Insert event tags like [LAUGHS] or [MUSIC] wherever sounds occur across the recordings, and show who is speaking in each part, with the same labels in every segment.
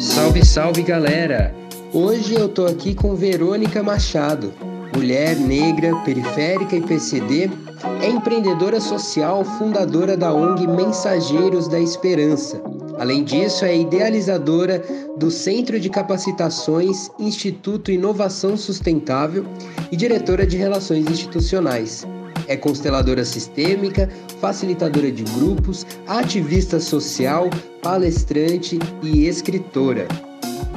Speaker 1: Salve, salve galera! Hoje eu tô aqui com Verônica Machado, mulher negra, periférica e PCD, é empreendedora social, fundadora da ONG Mensageiros da Esperança. Além disso, é idealizadora do Centro de Capacitações Instituto Inovação Sustentável e diretora de Relações Institucionais. É consteladora sistêmica, facilitadora de grupos, ativista social, palestrante e escritora.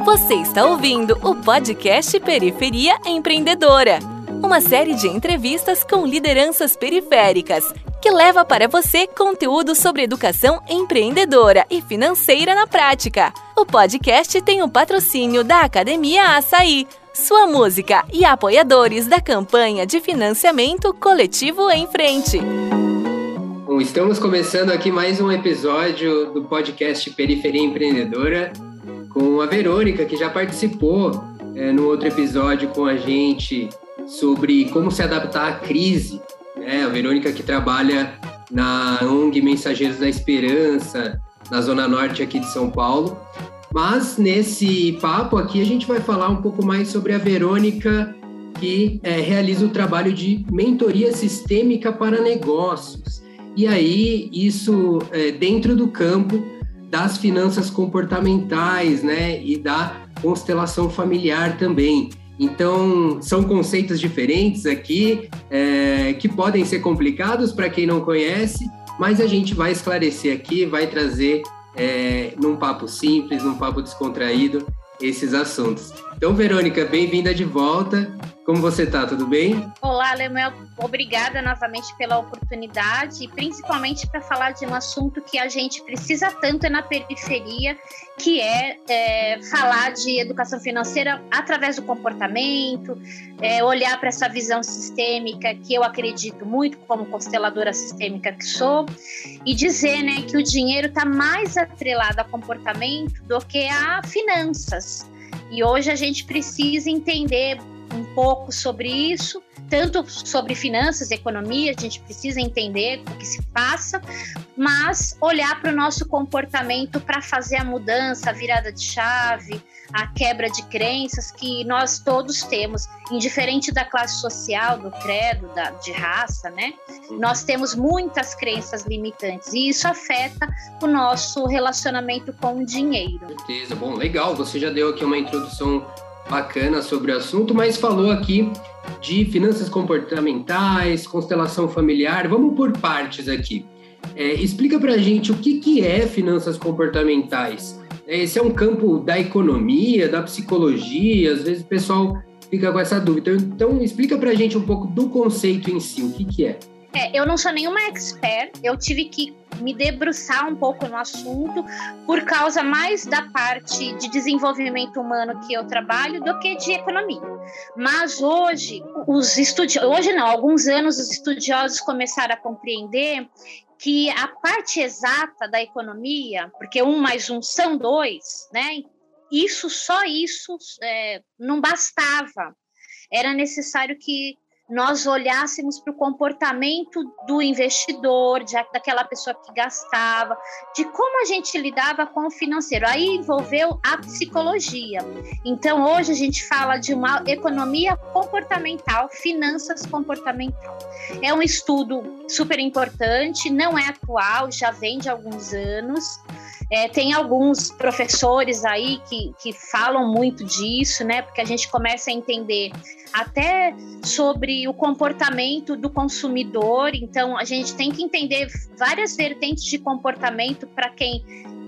Speaker 2: Você está ouvindo o podcast Periferia Empreendedora, uma série de entrevistas com lideranças periféricas que leva para você conteúdo sobre educação empreendedora e financeira na prática. O podcast tem o patrocínio da Academia Açaí sua música e apoiadores da campanha de financiamento coletivo em frente.
Speaker 1: Bom, estamos começando aqui mais um episódio do podcast Periferia Empreendedora com a Verônica, que já participou é, no outro episódio com a gente sobre como se adaptar à crise. Né? A Verônica que trabalha na ONG Mensageiros da Esperança, na Zona Norte aqui de São Paulo. Mas nesse papo aqui a gente vai falar um pouco mais sobre a Verônica, que é, realiza o trabalho de mentoria sistêmica para negócios. E aí, isso é, dentro do campo das finanças comportamentais, né? E da constelação familiar também. Então, são conceitos diferentes aqui, é, que podem ser complicados para quem não conhece, mas a gente vai esclarecer aqui, vai trazer é, num papo simples, num papo descontraído, esses assuntos. Então, Verônica, bem-vinda de volta. Como você está? Tudo bem?
Speaker 3: Olá, Lemuel. Obrigada novamente pela oportunidade principalmente para falar de um assunto que a gente precisa tanto na periferia, que é, é falar de educação financeira através do comportamento, é, olhar para essa visão sistêmica que eu acredito muito como consteladora sistêmica que sou e dizer, né, que o dinheiro está mais atrelado a comportamento do que a finanças. E hoje a gente precisa entender um pouco sobre isso, tanto sobre finanças, economia, a gente precisa entender o que se passa, mas olhar para o nosso comportamento para fazer a mudança, a virada de chave, a quebra de crenças que nós todos temos, indiferente da classe social, do credo, da, de raça, né? Nós temos muitas crenças limitantes e isso afeta o nosso relacionamento com o dinheiro.
Speaker 1: Certeza, bom, legal. Você já deu aqui uma introdução bacana sobre o assunto, mas falou aqui de finanças comportamentais, constelação familiar. Vamos por partes aqui. É, explica para a gente o que, que é finanças comportamentais. É, esse é um campo da economia, da psicologia, às vezes o pessoal fica com essa dúvida. Então, explica para a gente um pouco do conceito em si, o que, que é.
Speaker 3: É, eu não sou nenhuma expert, eu tive que me debruçar um pouco no assunto por causa mais da parte de desenvolvimento humano que eu trabalho do que de economia. Mas hoje, os estudiosos, hoje não, alguns anos os estudiosos começaram a compreender que a parte exata da economia, porque um mais um são dois, né? Isso, só isso é, não bastava. Era necessário que nós olhássemos para o comportamento do investidor, de, daquela pessoa que gastava, de como a gente lidava com o financeiro. Aí envolveu a psicologia. Então, hoje a gente fala de uma economia comportamental, finanças comportamental. É um estudo super importante, não é atual, já vem de alguns anos. É, tem alguns professores aí que, que falam muito disso, né? Porque a gente começa a entender até sobre o comportamento do consumidor. Então, a gente tem que entender várias vertentes de comportamento para quem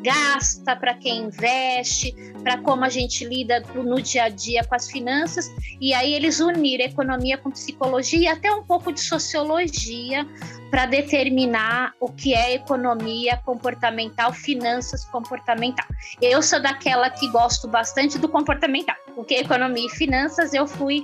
Speaker 3: gasta, para quem investe, para como a gente lida no dia a dia com as finanças. E aí eles uniram economia com psicologia e até um pouco de sociologia para determinar o que é economia comportamental, finanças comportamental. Eu sou daquela que gosto bastante do comportamental, porque economia e finanças eu fui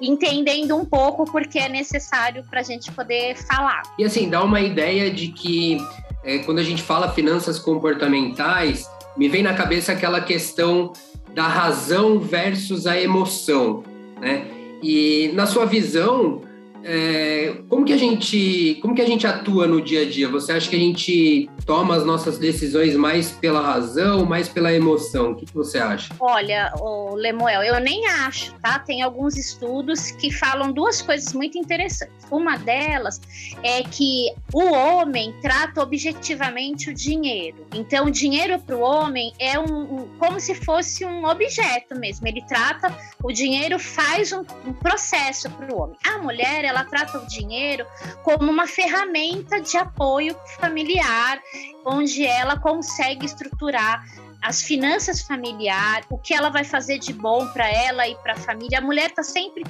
Speaker 3: entendendo um pouco porque é necessário para a gente poder falar.
Speaker 1: E assim, dá uma ideia de que é, quando a gente fala finanças comportamentais, me vem na cabeça aquela questão da razão versus a emoção, né? E na sua visão, é, como que a gente como que a gente atua no dia a dia? Você acha que a gente toma as nossas decisões mais pela razão, mais pela emoção? O que, que você acha?
Speaker 3: Olha, o Lemuel, eu nem acho, tá? Tem alguns estudos que falam duas coisas muito interessantes. Uma delas é que o homem trata objetivamente o dinheiro. Então, o dinheiro para o homem é um, um, como se fosse um objeto mesmo. Ele trata o dinheiro faz um, um processo para o homem. A mulher ela trata o dinheiro como uma ferramenta de apoio familiar, onde ela consegue estruturar as finanças familiares, o que ela vai fazer de bom para ela e para a família. A mulher está sempre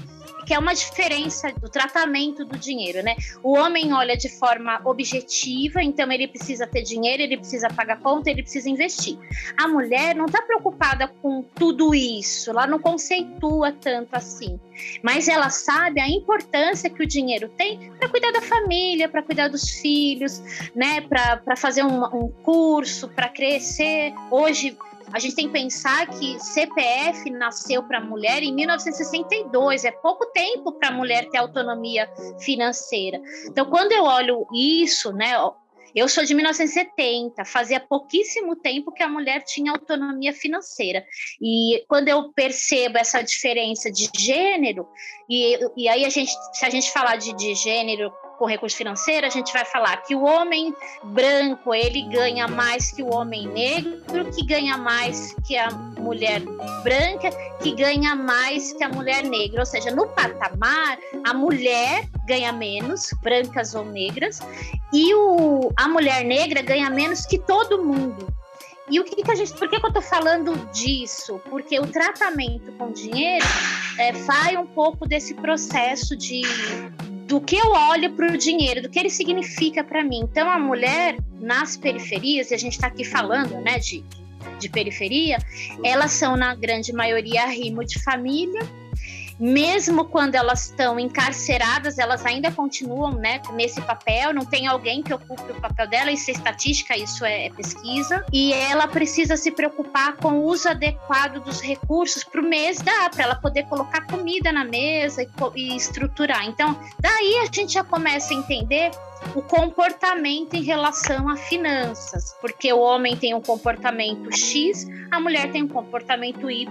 Speaker 3: que é uma diferença do tratamento do dinheiro, né? O homem olha de forma objetiva, então ele precisa ter dinheiro, ele precisa pagar conta, ele precisa investir. A mulher não está preocupada com tudo isso, ela não conceitua tanto assim, mas ela sabe a importância que o dinheiro tem para cuidar da família, para cuidar dos filhos, né? Para fazer um, um curso, para crescer. Hoje a gente tem que pensar que CPF nasceu para mulher em 1962, é pouco tempo para a mulher ter autonomia financeira. Então, quando eu olho isso, né, eu sou de 1970, fazia pouquíssimo tempo que a mulher tinha autonomia financeira. E quando eu percebo essa diferença de gênero, e, e aí a gente, se a gente falar de, de gênero com recurso financeiro, a gente vai falar que o homem branco ele ganha mais que o homem negro, que ganha mais que a mulher branca, que ganha mais que a mulher negra. Ou seja, no patamar, a mulher ganha menos, brancas ou negras, e o, a mulher negra ganha menos que todo mundo. E o que, que a gente. Por que, que eu estou falando disso? Porque o tratamento com dinheiro é, vai um pouco desse processo de do que eu olho para o dinheiro, do que ele significa para mim. Então, a mulher nas periferias, e a gente está aqui falando né, de, de periferia, elas são, na grande maioria, rimo de família, mesmo quando elas estão encarceradas, elas ainda continuam né, nesse papel, não tem alguém que ocupe o papel dela, isso é estatística, isso é pesquisa, e ela precisa se preocupar com o uso adequado dos recursos para o mês dar, para ela poder colocar comida na mesa e, e estruturar. Então, daí a gente já começa a entender o comportamento em relação a finanças, porque o homem tem um comportamento X, a mulher tem um comportamento Y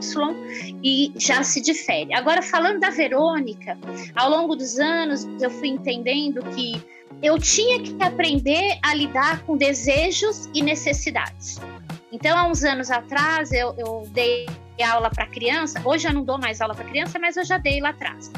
Speaker 3: e já se difere. Agora, falando da Verônica, ao longo dos anos eu fui entendendo que eu tinha que aprender a lidar com desejos e necessidades. Então, há uns anos atrás, eu, eu dei aula para criança. Hoje eu não dou mais aula para criança, mas eu já dei lá atrás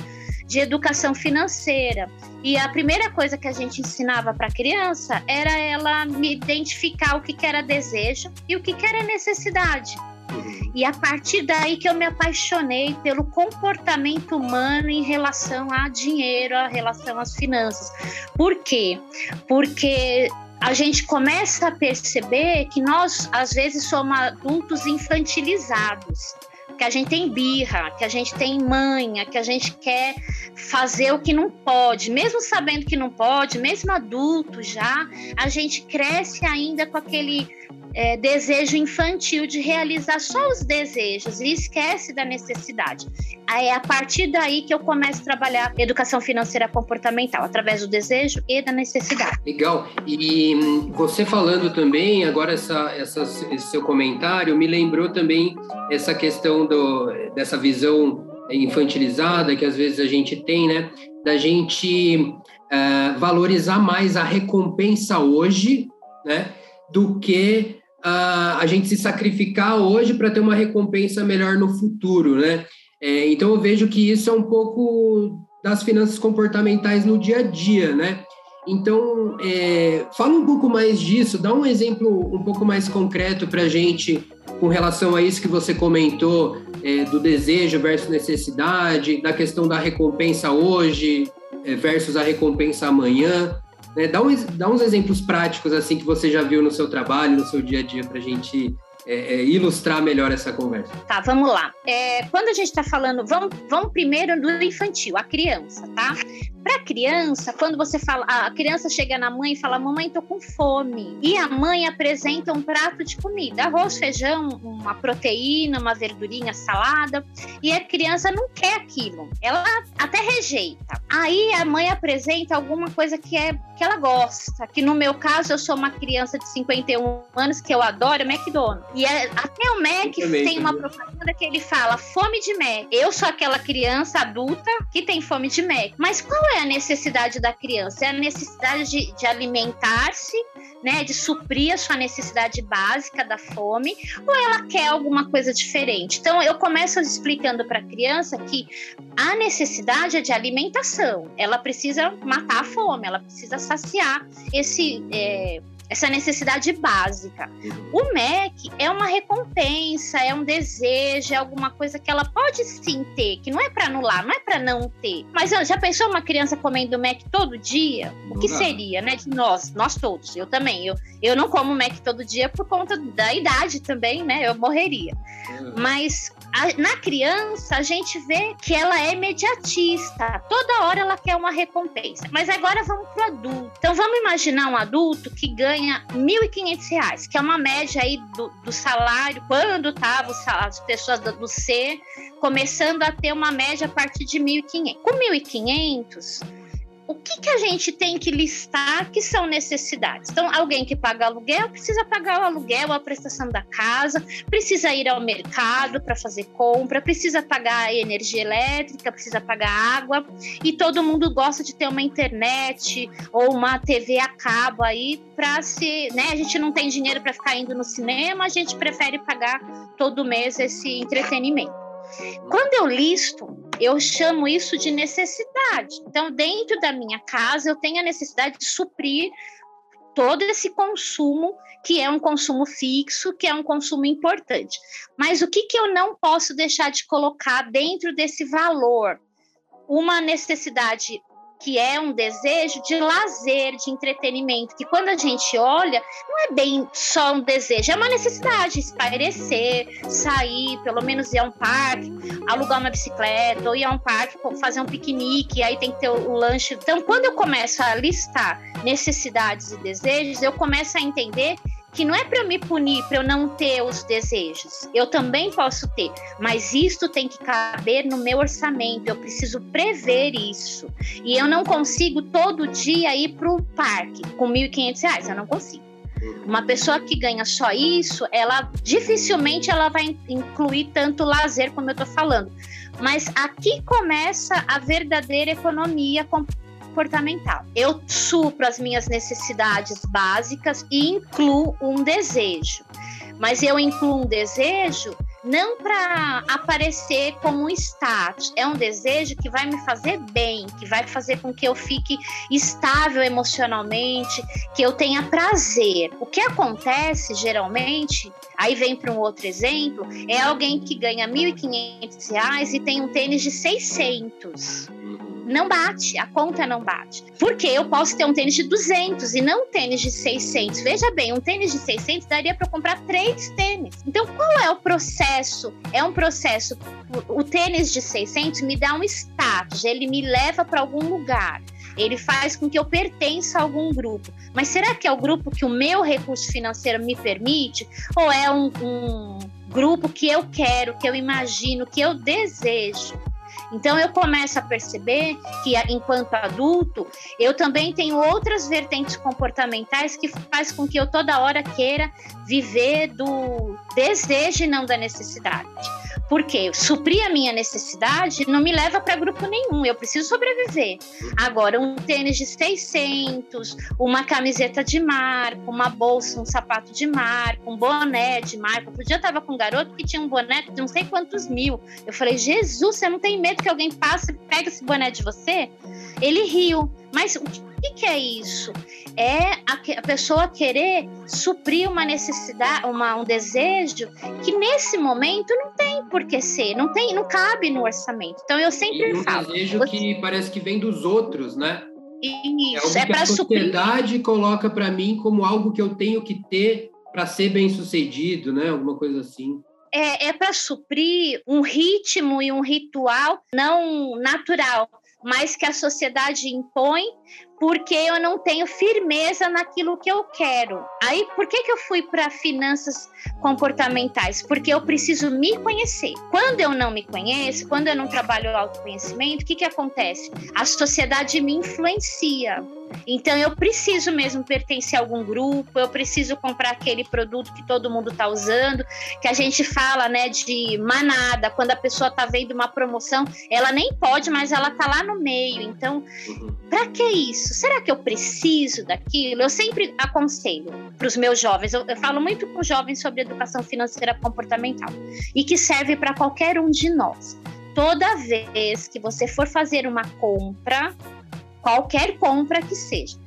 Speaker 3: de educação financeira. E a primeira coisa que a gente ensinava para a criança era ela me identificar o que, que era desejo e o que, que era necessidade. Uhum. E a partir daí que eu me apaixonei pelo comportamento humano em relação a dinheiro, a relação às finanças. Por quê? Porque a gente começa a perceber que nós, às vezes, somos adultos infantilizados que a gente tem birra, que a gente tem manha, que a gente quer fazer o que não pode, mesmo sabendo que não pode, mesmo adulto já, a gente cresce ainda com aquele é, desejo infantil de realizar só os desejos e esquece da necessidade. É a partir daí que eu começo a trabalhar educação financeira comportamental, através do desejo e da necessidade.
Speaker 1: Legal. E hum, você falando também, agora essa, essa, esse seu comentário me lembrou também essa questão do, dessa visão infantilizada que às vezes a gente tem, né? Da gente uh, valorizar mais a recompensa hoje, né? Do que a, a gente se sacrificar hoje para ter uma recompensa melhor no futuro, né? É, então eu vejo que isso é um pouco das finanças comportamentais no dia a dia, né? Então, é, fala um pouco mais disso, dá um exemplo um pouco mais concreto para a gente com relação a isso que você comentou, é, do desejo versus necessidade, da questão da recompensa hoje é, versus a recompensa amanhã. Né? Dá, um, dá uns exemplos práticos assim que você já viu no seu trabalho, no seu dia a dia, para a gente é, é, ilustrar melhor essa conversa.
Speaker 3: Tá, vamos lá. É, quando a gente está falando, vamos, vamos primeiro do infantil, a criança, tá? Para criança, quando você fala, a criança chega na mãe e fala: "Mamãe, tô com fome". E a mãe apresenta um prato de comida, arroz, feijão, uma proteína, uma verdurinha, salada, e a criança não quer aquilo. Ela até rejeita. Aí a mãe apresenta alguma coisa que é que ela gosta, que no meu caso eu sou uma criança de 51 anos que eu adoro McDonald's. E é, até o Mac tem uma propaganda que ele fala fome de Mac. Eu sou aquela criança adulta que tem fome de Mac. Mas qual é a necessidade da criança? É a necessidade de, de alimentar-se, né, de suprir a sua necessidade básica da fome, ou ela quer alguma coisa diferente? Então eu começo explicando para a criança que a necessidade é de alimentação. Ela precisa matar a fome, ela precisa saciar esse é, essa necessidade básica. O MEC é uma recompensa, é um desejo, é alguma coisa que ela pode sim ter, que não é para anular, não é para não ter. Mas já pensou uma criança comendo MEC todo dia? O que seria, né? De nós, nós todos, eu também. Eu, eu não como MEC todo dia por conta da idade também, né? Eu morreria. Uhum. Mas a, na criança, a gente vê que ela é imediatista. Toda hora ela quer uma recompensa. Mas agora vamos pro adulto. Então vamos imaginar um adulto que ganha R$ 1.500, que é uma média aí do, do salário, quando estavam as pessoas do, do C começando a ter uma média a partir de 1.500. Com 1.500, o que, que a gente tem que listar que são necessidades? Então, alguém que paga aluguel precisa pagar o aluguel, a prestação da casa, precisa ir ao mercado para fazer compra, precisa pagar energia elétrica, precisa pagar água, e todo mundo gosta de ter uma internet ou uma TV a cabo aí para se, né? A gente não tem dinheiro para ficar indo no cinema, a gente prefere pagar todo mês esse entretenimento. Quando eu listo, eu chamo isso de necessidade. Então, dentro da minha casa, eu tenho a necessidade de suprir todo esse consumo, que é um consumo fixo, que é um consumo importante. Mas o que, que eu não posso deixar de colocar dentro desse valor? Uma necessidade que é um desejo de lazer, de entretenimento, que quando a gente olha, não é bem só um desejo, é uma necessidade, espairecer, sair, pelo menos ir a um parque, alugar uma bicicleta, ou ir a um parque, fazer um piquenique, aí tem que ter o, lanche. Então, quando eu começo a listar necessidades e desejos, eu começo a entender que não é para me punir, para eu não ter os desejos. Eu também posso ter, mas isto tem que caber no meu orçamento. Eu preciso prever isso. E eu não consigo todo dia ir para o parque com R$ 1.500. Eu não consigo. Uma pessoa que ganha só isso, ela dificilmente ela vai incluir tanto lazer como eu estou falando. Mas aqui começa a verdadeira economia comportamental. Eu supro as minhas necessidades básicas e incluo um desejo. Mas eu incluo um desejo não para aparecer como um status, é um desejo que vai me fazer bem, que vai fazer com que eu fique estável emocionalmente, que eu tenha prazer. O que acontece geralmente, aí vem para um outro exemplo, é alguém que ganha R$ 1.500 e tem um tênis de 600 não bate, a conta não bate. Porque eu posso ter um tênis de 200 e não um tênis de 600. Veja bem, um tênis de 600 daria para comprar três tênis. Então, qual é o processo? É um processo. O tênis de 600 me dá um status, ele me leva para algum lugar. Ele faz com que eu pertença a algum grupo. Mas será que é o grupo que o meu recurso financeiro me permite? Ou é um, um grupo que eu quero, que eu imagino, que eu desejo? Então eu começo a perceber que enquanto adulto, eu também tenho outras vertentes comportamentais que faz com que eu toda hora queira viver do desejo e não da necessidade. Porque suprir a minha necessidade não me leva para grupo nenhum, eu preciso sobreviver. Agora, um tênis de 600, uma camiseta de marca, uma bolsa, um sapato de marca, um boné de marca. Outro dia eu estava com um garoto que tinha um boné de não sei quantos mil. Eu falei, Jesus, você não tem medo que alguém passe e pegue esse boné de você? Ele riu. Mas o que, é isso? É a, pessoa querer suprir uma necessidade, uma, um desejo que nesse momento não tem por que ser, não tem, não cabe no orçamento. Então eu sempre
Speaker 1: e um
Speaker 3: falo.
Speaker 1: desejo você... que parece que vem dos outros, né?
Speaker 3: Isso, é,
Speaker 1: é para suprir. A sociedade coloca para mim como algo que eu tenho que ter para ser bem sucedido, né? Alguma coisa assim.
Speaker 3: É, é para suprir um ritmo e um ritual não natural, mas que a sociedade impõe porque eu não tenho firmeza naquilo que eu quero. Aí, por que, que eu fui para finanças comportamentais? Porque eu preciso me conhecer. Quando eu não me conheço, quando eu não trabalho o autoconhecimento, o que, que acontece? A sociedade me influencia. Então eu preciso mesmo pertencer a algum grupo, eu preciso comprar aquele produto que todo mundo está usando, que a gente fala, né, de manada, quando a pessoa está vendo uma promoção, ela nem pode, mas ela está lá no meio. Então, uhum. para que isso? Será que eu preciso daquilo? Eu sempre aconselho para os meus jovens, eu, eu falo muito com jovens sobre educação financeira comportamental e que serve para qualquer um de nós toda vez que você for fazer uma compra, qualquer compra que seja.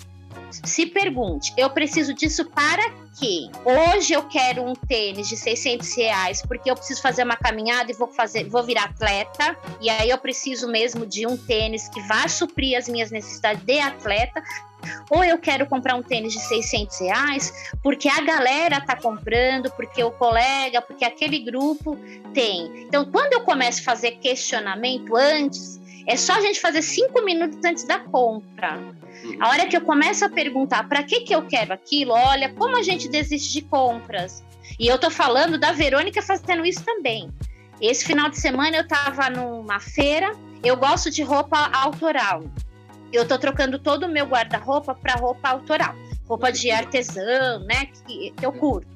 Speaker 3: Se pergunte, eu preciso disso para quê? Hoje eu quero um tênis de 600 reais porque eu preciso fazer uma caminhada e vou fazer, vou virar atleta e aí eu preciso mesmo de um tênis que vá suprir as minhas necessidades de atleta. Ou eu quero comprar um tênis de 600 reais porque a galera tá comprando, porque o colega, porque aquele grupo tem. Então, quando eu começo a fazer questionamento antes, é só a gente fazer cinco minutos antes da compra. A hora que eu começo a perguntar para que, que eu quero aquilo, olha, como a gente desiste de compras. E eu tô falando da Verônica fazendo isso também. Esse final de semana eu estava numa feira, eu gosto de roupa autoral. Eu tô trocando todo o meu guarda-roupa para roupa autoral. Roupa de artesão, né? Que eu curto.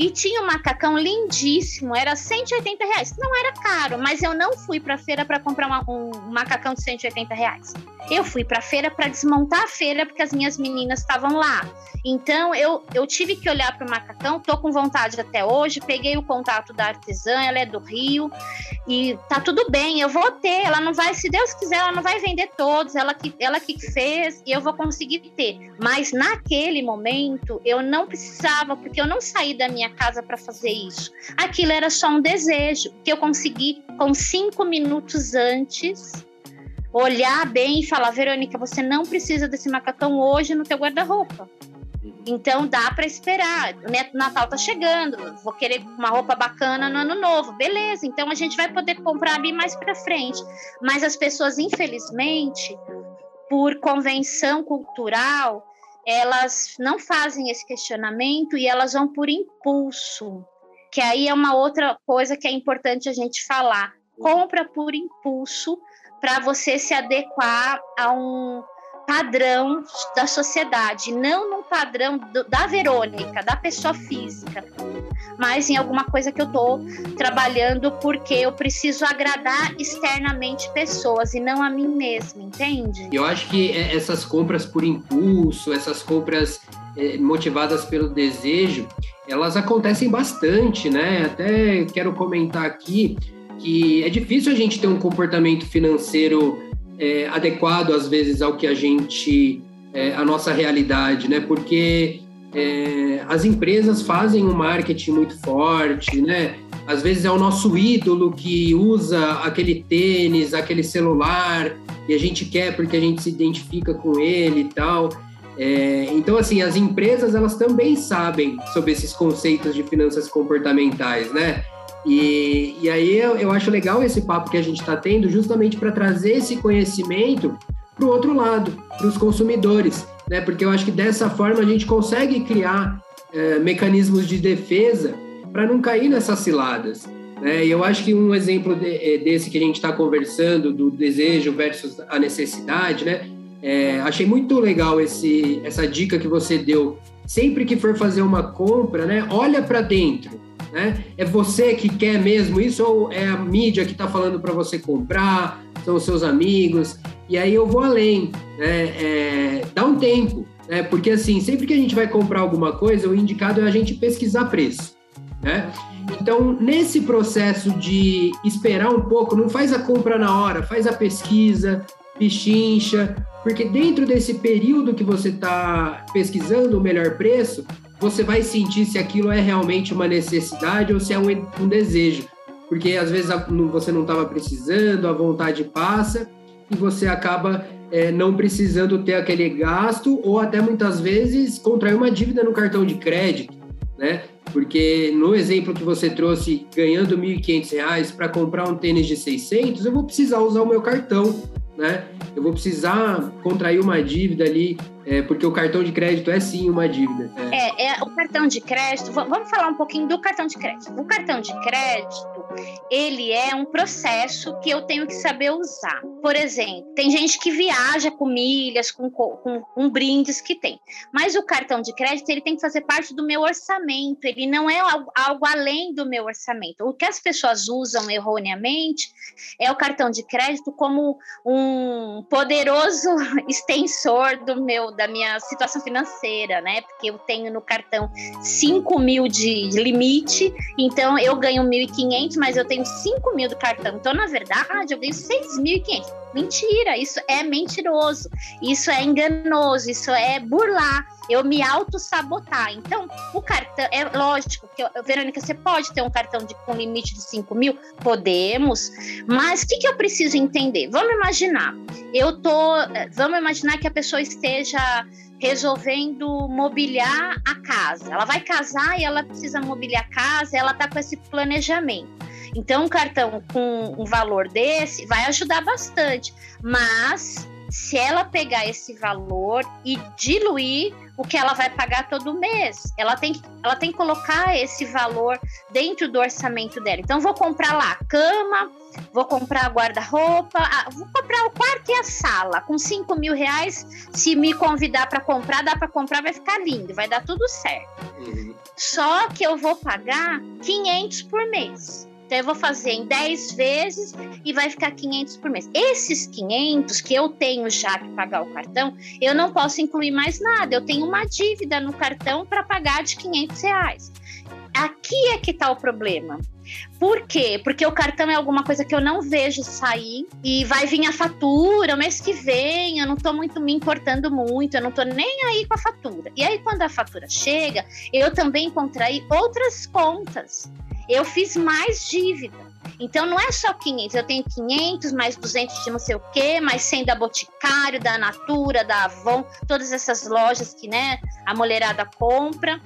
Speaker 3: E tinha um macacão lindíssimo, era 180 reais. Não era caro, mas eu não fui para a feira para comprar uma, um macacão de 180 reais. Eu fui para a feira para desmontar a feira porque as minhas meninas estavam lá. Então eu, eu tive que olhar para o macacão, tô com vontade até hoje. Peguei o contato da artesã, ela é do Rio e tá tudo bem. Eu vou ter, ela não vai, se Deus quiser, ela não vai vender todos. Ela que, ela que fez e eu vou conseguir ter. Mas naquele momento eu não precisava porque eu não saí da minha casa para fazer isso. Aquilo era só um desejo que eu consegui com cinco minutos antes olhar bem e falar, Verônica, você não precisa desse macacão hoje no teu guarda-roupa. Então dá para esperar. O Natal tá chegando, vou querer uma roupa bacana no ano novo. Beleza, então a gente vai poder comprar ali mais para frente. Mas as pessoas, infelizmente, por convenção cultural, elas não fazem esse questionamento e elas vão por impulso, que aí é uma outra coisa que é importante a gente falar. Compra por impulso para você se adequar a um padrão da sociedade, não num padrão do, da Verônica, da pessoa física, mas em alguma coisa que eu estou trabalhando porque eu preciso agradar externamente pessoas e não a mim mesma, entende?
Speaker 1: Eu acho que é, essas compras por impulso, essas compras é, motivadas pelo desejo, elas acontecem bastante, né? Até quero comentar aqui que é difícil a gente ter um comportamento financeiro é, adequado às vezes ao que a gente, é, a nossa realidade, né? Porque é, as empresas fazem um marketing muito forte, né? Às vezes é o nosso ídolo que usa aquele tênis, aquele celular e a gente quer porque a gente se identifica com ele e tal. É, então, assim, as empresas elas também sabem sobre esses conceitos de finanças comportamentais, né? E, e aí eu, eu acho legal esse papo que a gente está tendo, justamente para trazer esse conhecimento para o outro lado, para os consumidores, né? Porque eu acho que dessa forma a gente consegue criar é, mecanismos de defesa para não cair nessas ciladas. Né? E eu acho que um exemplo de, é, desse que a gente está conversando, do desejo versus a necessidade, né? É, achei muito legal esse, essa dica que você deu. Sempre que for fazer uma compra, né, olha para dentro né? É você que quer mesmo isso ou é a mídia que está falando para você comprar? São os seus amigos? E aí eu vou além, né? É, dá um tempo, né? Porque assim, sempre que a gente vai comprar alguma coisa, o indicado é a gente pesquisar preço, né? Então, nesse processo de esperar um pouco, não faz a compra na hora, faz a pesquisa, pichincha, porque dentro desse período que você está pesquisando o melhor preço, você vai sentir se aquilo é realmente uma necessidade ou se é um, um desejo. Porque às vezes você não estava precisando, a vontade passa e você acaba é, não precisando ter aquele gasto ou até muitas vezes contrair uma dívida no cartão de crédito. né? Porque no exemplo que você trouxe, ganhando R$ 1.500 para comprar um tênis de 600, eu vou precisar usar o meu cartão, né? Eu vou precisar contrair uma dívida ali, é, porque o cartão de crédito é sim uma dívida.
Speaker 3: É. é, o cartão de crédito. Vamos falar um pouquinho do cartão de crédito. O cartão de crédito, ele é um processo que eu tenho que saber usar. Por exemplo, tem gente que viaja com milhas, com, com, com brindes que tem. Mas o cartão de crédito, ele tem que fazer parte do meu orçamento. Ele não é algo, algo além do meu orçamento. O que as pessoas usam erroneamente é o cartão de crédito como um poderoso [LAUGHS] extensor do meu da minha situação financeira, né? Porque eu tenho no cartão 5 mil de limite, então eu ganho 1.500, mas eu tenho 5 mil do cartão. Então, na verdade, eu ganho 6.500. Mentira, isso é mentiroso, isso é enganoso, isso é burlar, eu me auto-sabotar. Então, o cartão, é lógico que, Verônica, você pode ter um cartão de, com limite de 5 mil? Podemos, mas o que, que eu preciso entender? Vamos imaginar, eu tô, vamos imaginar que a pessoa esteja resolvendo mobiliar a casa. Ela vai casar e ela precisa mobiliar a casa, ela está com esse planejamento. Então, um cartão com um valor desse vai ajudar bastante, mas se ela pegar esse valor e diluir o que ela vai pagar todo mês, ela tem, que, ela tem que colocar esse valor dentro do orçamento dela. Então, vou comprar lá cama, vou comprar guarda-roupa, vou comprar o quarto e a sala com 5 mil reais. Se me convidar para comprar, dá para comprar, vai ficar lindo, vai dar tudo certo. Uhum. Só que eu vou pagar 500 por mês. Então eu vou fazer em 10 vezes e vai ficar 500 por mês. Esses 500 que eu tenho já que pagar o cartão, eu não posso incluir mais nada. Eu tenho uma dívida no cartão para pagar de 500 reais. Aqui é que está o problema. Por quê? Porque o cartão é alguma coisa que eu não vejo sair e vai vir a fatura o mês que vem, eu não estou muito me importando muito, eu não estou nem aí com a fatura. E aí, quando a fatura chega, eu também contraí outras contas eu fiz mais dívida. Então não é só 500, eu tenho 500 mais 200 de não sei o quê, mais 100 da Boticário, da Natura, da Avon, todas essas lojas que, né, a mulherada compra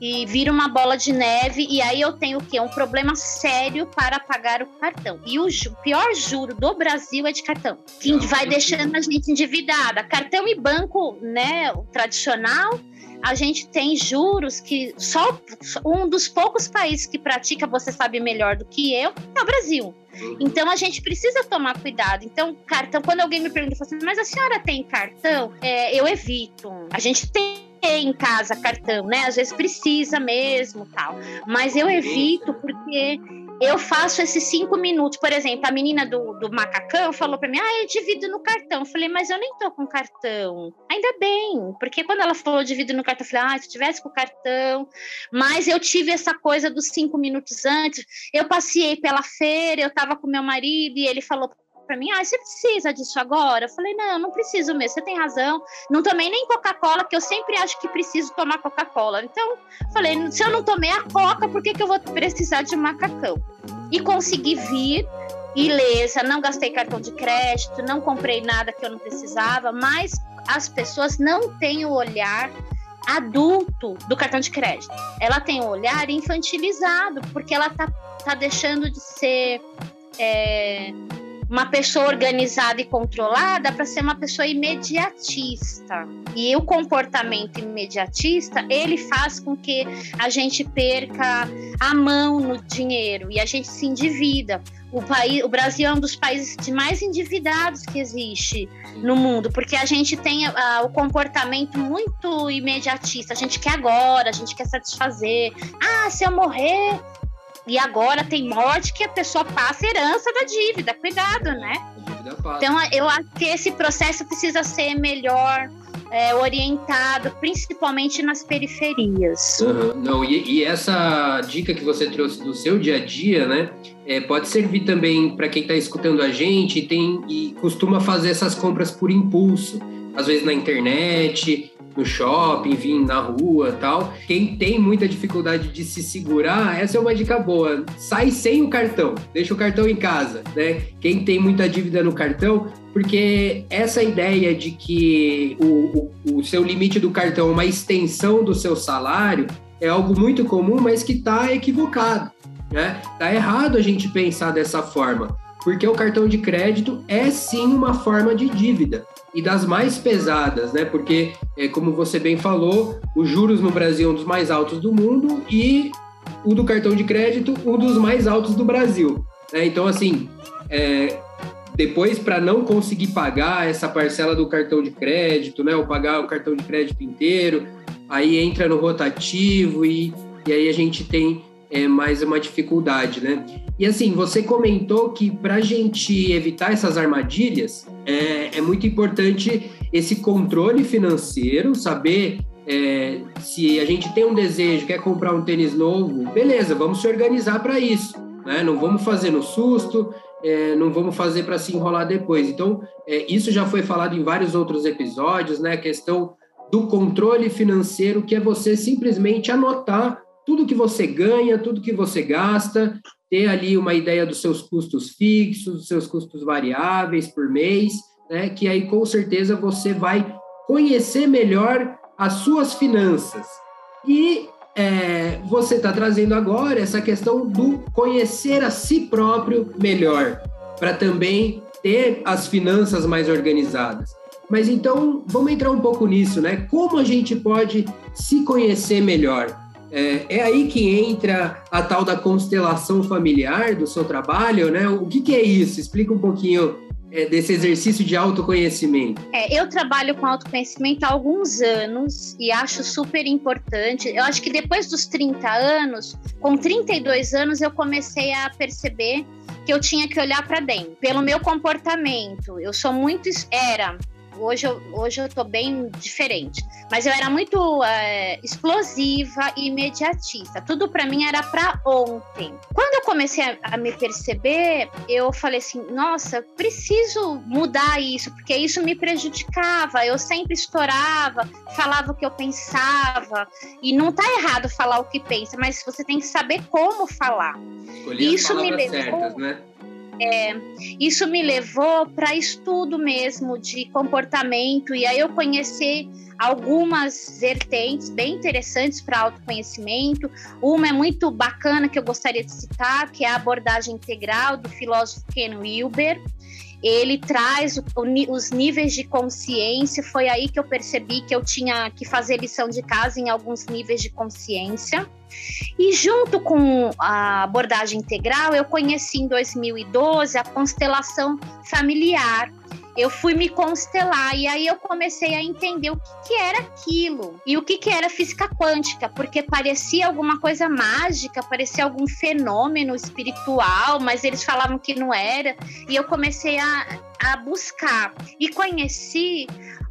Speaker 3: e vira uma bola de neve e aí eu tenho o quê? Um problema sério para pagar o cartão. E o pior juro do Brasil é de cartão, que vai deixando a gente endividada. Cartão e banco, né, o tradicional, a gente tem juros que só um dos poucos países que pratica, você sabe melhor do que eu, é o Brasil. Uhum. Então a gente precisa tomar cuidado. Então, cartão, quando alguém me pergunta assim, mas a senhora tem cartão? É, eu evito. A gente tem em casa cartão, né? Às vezes precisa mesmo, tal. Mas eu evito porque eu faço esses cinco minutos. Por exemplo, a menina do, do macacão falou para mim: ah, eu divido no cartão. Eu falei, mas eu nem tô com cartão. Ainda bem, porque quando ela falou divido no cartão, eu falei, ah, se tivesse com cartão. Mas eu tive essa coisa dos cinco minutos antes. Eu passei pela feira, eu tava com meu marido e ele falou para mim, ah, você precisa disso agora? Eu falei, não, não preciso mesmo, você tem razão. Não tomei nem Coca-Cola, que eu sempre acho que preciso tomar Coca-Cola. Então, falei, se eu não tomei a Coca, por que, que eu vou precisar de macacão? E consegui vir ilesa, não gastei cartão de crédito, não comprei nada que eu não precisava, mas as pessoas não têm o olhar adulto do cartão de crédito. Ela tem o olhar infantilizado, porque ela tá, tá deixando de ser. É, uma pessoa organizada e controlada para ser uma pessoa imediatista. E o comportamento imediatista, ele faz com que a gente perca a mão no dinheiro e a gente se endivida. O, país, o Brasil é um dos países de mais endividados que existe no mundo, porque a gente tem uh, o comportamento muito imediatista. A gente quer agora, a gente quer satisfazer. Ah, se eu morrer, e agora tem morte que a pessoa passa herança da dívida. Cuidado, né? Então, eu acho que esse processo precisa ser melhor é, orientado, principalmente nas periferias.
Speaker 1: Uhum. Não, e, e, essa dica que você trouxe do seu dia a dia, né? É, pode servir também para quem está escutando a gente e, tem, e costuma fazer essas compras por impulso, às vezes na internet, no shopping, enfim, na rua tal. Quem tem muita dificuldade de se segurar, essa é uma dica boa. Sai sem o cartão, deixa o cartão em casa, né? Quem tem muita dívida no cartão, porque essa ideia de que o, o, o seu limite do cartão é uma extensão do seu salário, é algo muito comum, mas que está equivocado. Né? Tá errado a gente pensar dessa forma, porque o cartão de crédito é sim uma forma de dívida e das mais pesadas, né? Porque, é, como você bem falou, os juros no Brasil é um dos mais altos do mundo e o do cartão de crédito um dos mais altos do Brasil. Né? Então, assim, é, depois para não conseguir pagar essa parcela do cartão de crédito, né? Ou pagar o cartão de crédito inteiro, aí entra no rotativo e, e aí a gente tem é mais uma dificuldade, né? E assim, você comentou que para a gente evitar essas armadilhas, é, é, muito importante esse controle financeiro, saber é, se a gente tem um desejo, quer comprar um tênis novo, beleza, vamos se organizar para isso, né? Não vamos fazer no susto, é, não vamos fazer para se enrolar depois. Então, é, isso já foi falado em vários outros episódios, né? A questão do controle financeiro, que é você simplesmente anotar tudo que você ganha, tudo que você gasta, ter ali uma ideia dos seus custos fixos, dos seus custos variáveis por mês, né? Que aí com certeza você vai conhecer melhor as suas finanças. E é, você está trazendo agora essa questão do conhecer a si próprio melhor, para também ter as finanças mais organizadas. Mas então, vamos entrar um pouco nisso, né? Como a gente pode se conhecer melhor? É, é, aí que entra a tal da constelação familiar do seu trabalho, né? O que, que é isso? Explica um pouquinho é, desse exercício de autoconhecimento.
Speaker 3: É, eu trabalho com autoconhecimento há alguns anos e acho super importante. Eu acho que depois dos 30 anos, com 32 anos, eu comecei a perceber que eu tinha que olhar para dentro, pelo meu comportamento. Eu sou muito. Era Hoje eu, hoje eu tô bem diferente. Mas eu era muito é, explosiva e imediatista. Tudo para mim era para ontem. Quando eu comecei a, a, me perceber, eu falei assim: nossa, preciso mudar isso, porque isso me prejudicava. Eu sempre estourava, falava o que eu pensava. E não tá errado falar o que pensa, mas você tem que saber como falar.
Speaker 1: Escolher isso me levou. Certas, né?
Speaker 3: É, isso me levou para estudo mesmo de comportamento, e aí eu conheci algumas vertentes bem interessantes para autoconhecimento. Uma é muito bacana que eu gostaria de citar, que é a abordagem integral do filósofo Ken Wilber. Ele traz os níveis de consciência. Foi aí que eu percebi que eu tinha que fazer lição de casa em alguns níveis de consciência. E junto com a abordagem integral, eu conheci em 2012 a constelação familiar. Eu fui me constelar e aí eu comecei a entender o que, que era aquilo e o que, que era física quântica, porque parecia alguma coisa mágica, parecia algum fenômeno espiritual, mas eles falavam que não era. E eu comecei a, a buscar e conheci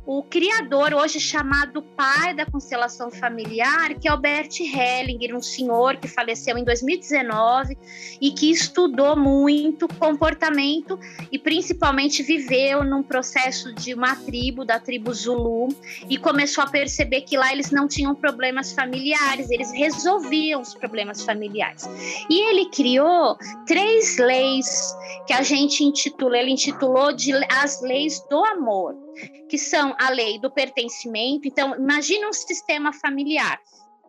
Speaker 3: o criador, hoje chamado pai da constelação familiar, que é o Bert Hellinger, um senhor que faleceu em 2019 e que estudou muito comportamento e principalmente viveu num processo de uma tribo, da tribo Zulu, e começou a perceber que lá eles não tinham problemas familiares, eles resolviam os problemas familiares. E ele criou três leis que a gente intitula, ele intitulou de as leis do amor que são a lei do pertencimento. Então, imagine um sistema familiar.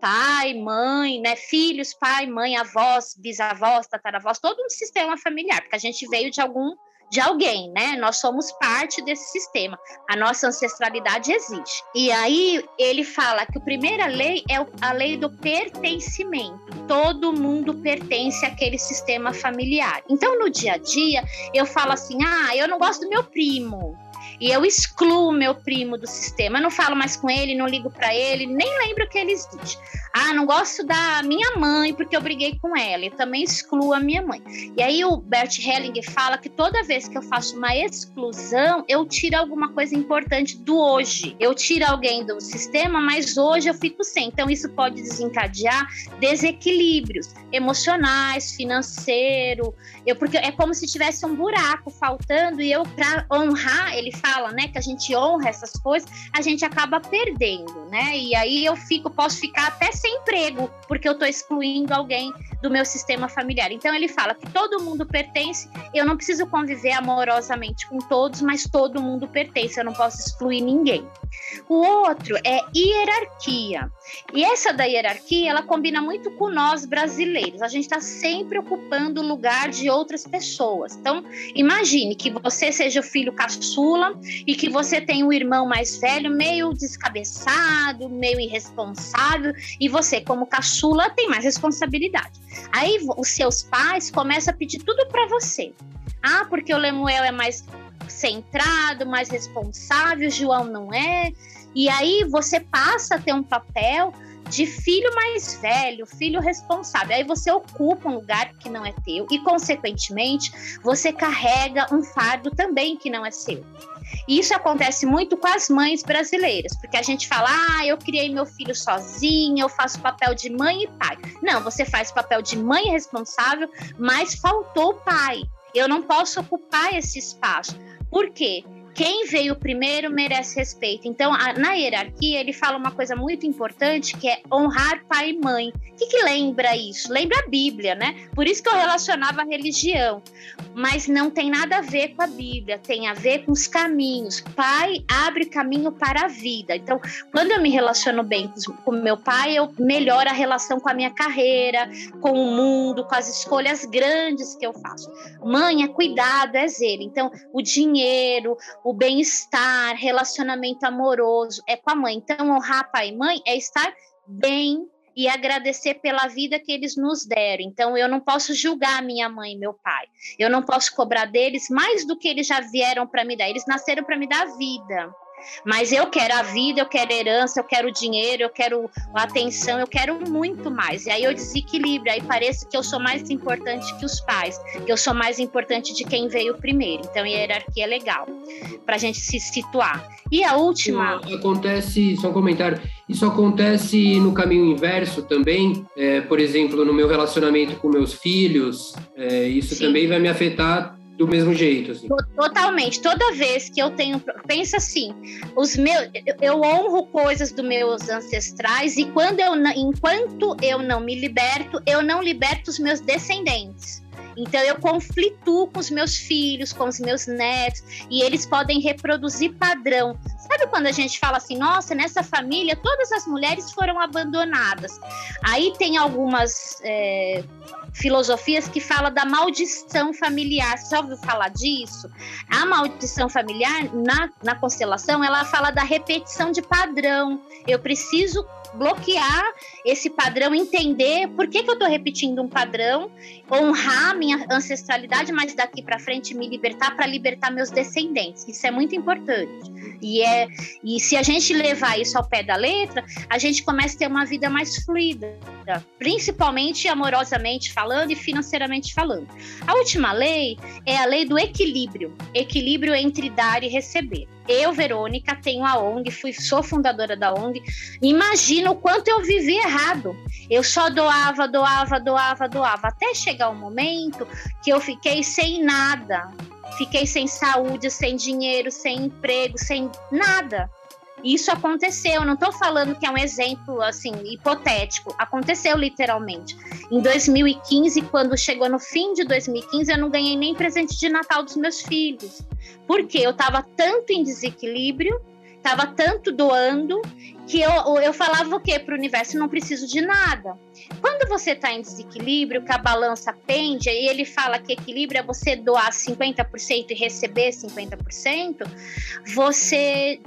Speaker 3: Pai, mãe, né, filhos, pai, mãe, avós, bisavós, tataravós, todo um sistema familiar, porque a gente veio de algum de alguém, né? Nós somos parte desse sistema. A nossa ancestralidade existe. E aí ele fala que a primeira lei é a lei do pertencimento. Todo mundo pertence àquele sistema familiar. Então, no dia a dia, eu falo assim: ah, eu não gosto do meu primo e eu excluo meu primo do sistema. Eu não falo mais com ele, não ligo para ele, nem lembro que ele existe. Ah, não gosto da minha mãe porque eu briguei com ela. Eu também excluo a minha mãe. E aí o Bert Hellinger fala que toda vez que eu faço uma exclusão, eu tiro alguma coisa importante do hoje. Eu tiro alguém do sistema, mas hoje eu fico sem. Então isso pode desencadear desequilíbrios emocionais, financeiro. Eu porque é como se tivesse um buraco faltando e eu para honrar, ele fala, né, que a gente honra essas coisas, a gente acaba perdendo, né? E aí eu fico, posso ficar até sem emprego, porque eu estou excluindo alguém do meu sistema familiar. Então ele fala que todo mundo pertence, eu não preciso conviver amorosamente com todos, mas todo mundo pertence, eu não posso excluir ninguém. O outro é hierarquia. E essa da hierarquia, ela combina muito com nós brasileiros. A gente está sempre ocupando o lugar de outras pessoas. Então, imagine que você seja o filho caçula e que você tem um irmão mais velho, meio descabeçado, meio irresponsável, e você, como caçula, tem mais responsabilidade. Aí os seus pais começam a pedir tudo para você. Ah, porque o Lemuel é mais centrado, mais responsável, João não é. E aí você passa a ter um papel de filho mais velho, filho responsável. Aí você ocupa um lugar que não é teu e, consequentemente, você carrega um fardo também que não é seu. E isso acontece muito com as mães brasileiras, porque a gente fala: ah, eu criei meu filho sozinha, eu faço papel de mãe e pai. Não, você faz papel de mãe responsável, mas faltou o pai. Eu não posso ocupar esse espaço. Por quê? Quem veio primeiro merece respeito. Então, a, na hierarquia, ele fala uma coisa muito importante que é honrar pai e mãe. O que, que lembra isso? Lembra a Bíblia, né? Por isso que eu relacionava a religião. Mas não tem nada a ver com a Bíblia, tem a ver com os caminhos. Pai abre caminho para a vida. Então, quando eu me relaciono bem com meu pai, eu melhoro a relação com a minha carreira, com o mundo, com as escolhas grandes que eu faço. Mãe é cuidado, é zelo. Então, o dinheiro, o bem-estar, relacionamento amoroso, é com a mãe. Então, honrar pai e mãe é estar bem e agradecer pela vida que eles nos deram. Então, eu não posso julgar minha mãe e meu pai. Eu não posso cobrar deles mais do que eles já vieram para me dar. Eles nasceram para me dar vida. Mas eu quero a vida, eu quero herança, eu quero dinheiro, eu quero atenção, eu quero muito mais. E aí eu desequilibro, aí parece que eu sou mais importante que os pais, que eu sou mais importante de quem veio primeiro. Então a hierarquia é legal para a gente se situar. E a última.
Speaker 1: Isso acontece, só um comentário. Isso acontece no caminho inverso também. É, por exemplo, no meu relacionamento com meus filhos, é, isso Sim. também vai me afetar do mesmo jeito. Assim.
Speaker 3: Totalmente. Toda vez que eu tenho. Pensa assim: os meus, eu honro coisas dos meus ancestrais e quando eu, enquanto eu não me liberto, eu não liberto os meus descendentes. Então eu conflituo com os meus filhos, com os meus netos, e eles podem reproduzir padrão. Sabe quando a gente fala assim, nossa, nessa família todas as mulheres foram abandonadas. Aí tem algumas é, filosofias que falam da maldição familiar. Você já ouviu falar disso? A maldição familiar, na, na constelação, ela fala da repetição de padrão. Eu preciso bloquear esse padrão, entender por que, que eu estou repetindo um padrão, honrar minha ancestralidade, mas daqui para frente me libertar para libertar meus descendentes. Isso é muito importante. E, é, e se a gente levar isso ao pé da letra, a gente começa a ter uma vida mais fluida, principalmente amorosamente falando e financeiramente falando. A última lei é a lei do equilíbrio equilíbrio entre dar e receber. Eu, Verônica, tenho a ONG, fui, sou fundadora da ONG. Imagina o quanto eu vivi errado. Eu só doava, doava, doava, doava, até chegar o um momento que eu fiquei sem nada. Fiquei sem saúde, sem dinheiro, sem emprego, sem nada. Isso aconteceu, não estou falando que é um exemplo assim hipotético, aconteceu literalmente. Em 2015, quando chegou no fim de 2015, eu não ganhei nem presente de Natal dos meus filhos. Porque eu estava tanto em desequilíbrio, estava tanto doando, que eu, eu falava o quê para o universo? Não preciso de nada. Quando você está em desequilíbrio, que a balança pende, e ele fala que equilíbrio é você doar 50% e receber 50%, você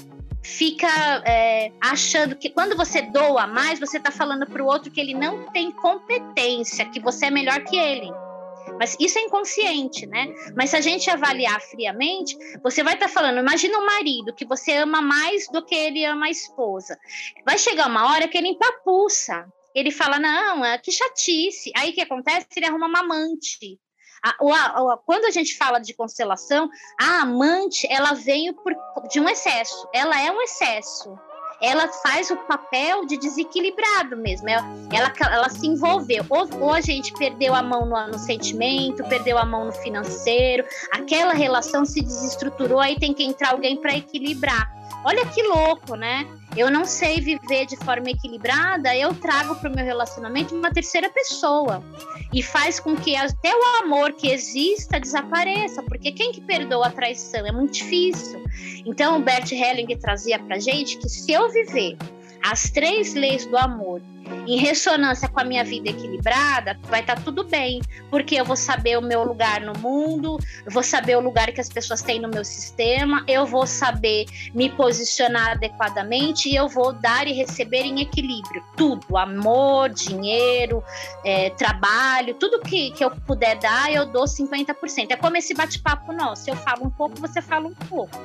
Speaker 3: fica é, achando que quando você doa mais, você está falando para o outro que ele não tem competência, que você é melhor que ele. Mas isso é inconsciente, né? Mas se a gente avaliar friamente, você vai estar tá falando, imagina um marido que você ama mais do que ele ama a esposa. Vai chegar uma hora que ele empapuça. Ele fala, não, é que chatice. Aí o que acontece? Ele arruma uma amante. A, a, a, quando a gente fala de constelação, a amante ela veio por, de um excesso. Ela é um excesso. Ela faz o papel de desequilibrado mesmo. Ela, ela, ela se envolveu. Ou, ou, a gente perdeu a mão no, no sentimento, perdeu a mão no financeiro. Aquela relação se desestruturou. Aí tem que entrar alguém para equilibrar. Olha que louco, né? eu não sei viver de forma equilibrada, eu trago para o meu relacionamento uma terceira pessoa e faz com que até o amor que exista desapareça, porque quem que perdoa a traição é muito difícil. Então, o Bert Helling trazia para gente que se eu viver as três leis do amor em ressonância com a minha vida equilibrada, vai estar tá tudo bem, porque eu vou saber o meu lugar no mundo, eu vou saber o lugar que as pessoas têm no meu sistema, eu vou saber me posicionar adequadamente e eu vou dar e receber em equilíbrio. Tudo, amor, dinheiro, é, trabalho, tudo que, que eu puder dar, eu dou 50%. É como esse bate-papo nosso, eu falo um pouco, você fala um pouco.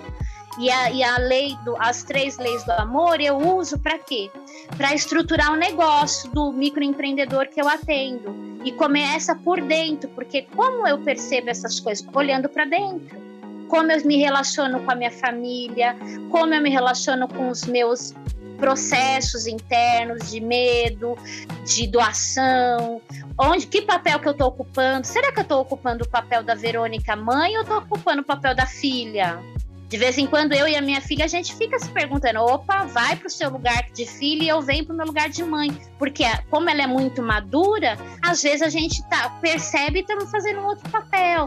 Speaker 3: E a, e a lei, do, as três leis do amor, eu uso para quê? Para estruturar o negócio do microempreendedor que eu atendo. E começa por dentro, porque como eu percebo essas coisas? Olhando para dentro. Como eu me relaciono com a minha família, como eu me relaciono com os meus processos internos de medo, de doação, onde que papel que eu estou ocupando? Será que eu estou ocupando o papel da Verônica mãe ou estou ocupando o papel da filha? De vez em quando eu e a minha filha a gente fica se perguntando: opa, vai para o seu lugar de filha e eu venho para o meu lugar de mãe. Porque como ela é muito madura, às vezes a gente tá, percebe e estamos fazendo um outro papel.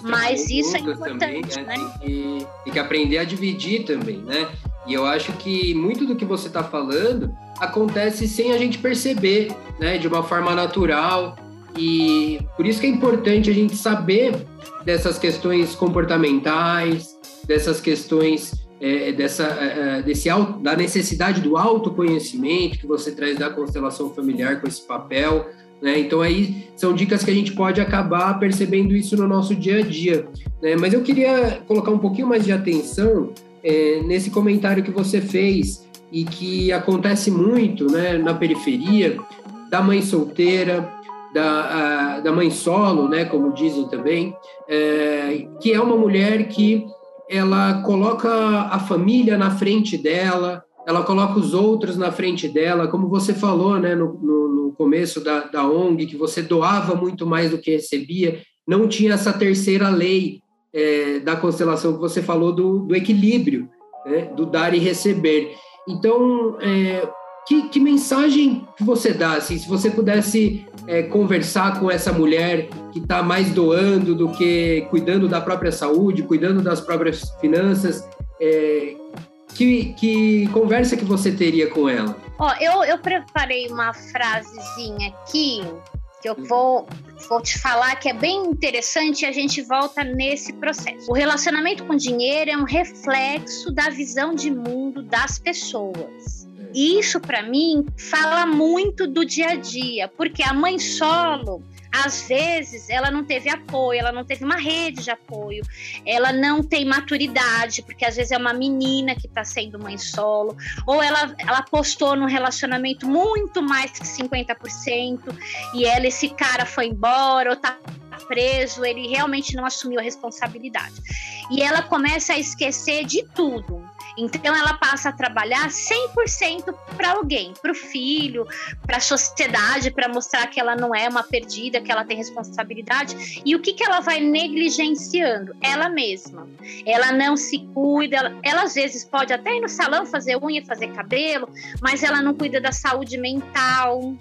Speaker 3: Mas isso é importante, também, né? né?
Speaker 1: Tem que, tem que aprender a dividir também, né? E eu acho que muito do que você está falando acontece sem a gente perceber, né? De uma forma natural. E por isso que é importante a gente saber dessas questões comportamentais, dessas questões é, dessa, é, é desse, da necessidade do autoconhecimento que você traz da constelação familiar com esse papel. Né? Então, aí são dicas que a gente pode acabar percebendo isso no nosso dia a dia. Né? Mas eu queria colocar um pouquinho mais de atenção é, nesse comentário que você fez e que acontece muito né, na periferia da mãe solteira, da, a, da mãe solo, né, como dizem também, é, que é uma mulher que ela coloca a família na frente dela, ela coloca os outros na frente dela, como você falou né, no, no, no começo da, da ONG, que você doava muito mais do que recebia, não tinha essa terceira lei é, da constelação que você falou do, do equilíbrio, né, do dar e receber. Então, é, que, que, mensagem que você dá, assim, se você pudesse é, conversar com essa mulher que está mais doando do que cuidando da própria saúde, cuidando das próprias finanças, é, que, que, conversa que você teria com ela?
Speaker 3: Ó, eu, eu preparei uma frasezinha aqui que eu vou, vou te falar que é bem interessante e a gente volta nesse processo. O relacionamento com dinheiro é um reflexo da visão de mundo das pessoas isso para mim fala muito do dia a dia, porque a mãe solo às vezes ela não teve apoio, ela não teve uma rede de apoio, ela não tem maturidade, porque às vezes é uma menina que está sendo mãe solo, ou ela, ela apostou num relacionamento muito mais que 50%, e ela, esse cara foi embora, ou tá preso, ele realmente não assumiu a responsabilidade. E ela começa a esquecer de tudo. Então ela passa a trabalhar 100% para alguém, para o filho, para a sociedade, para mostrar que ela não é uma perdida, que ela tem responsabilidade. E o que, que ela vai negligenciando? Ela mesma. Ela não se cuida, ela, ela às vezes pode até ir no salão fazer unha, fazer cabelo, mas ela não cuida da saúde mental,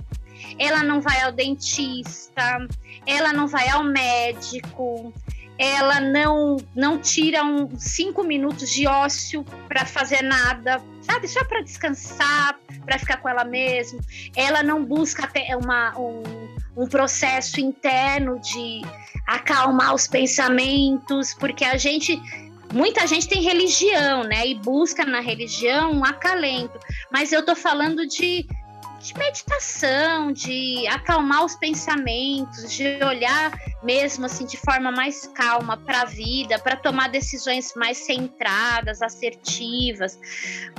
Speaker 3: ela não vai ao dentista, ela não vai ao médico, ela não não tira um cinco minutos de ócio para fazer nada, sabe? Só para descansar, para ficar com ela mesma. Ela não busca uma, um, um processo interno de acalmar os pensamentos, porque a gente muita gente tem religião, né? E busca na religião um acalento. Mas eu tô falando de de meditação, de acalmar os pensamentos, de olhar mesmo assim de forma mais calma para a vida, para tomar decisões mais centradas, assertivas.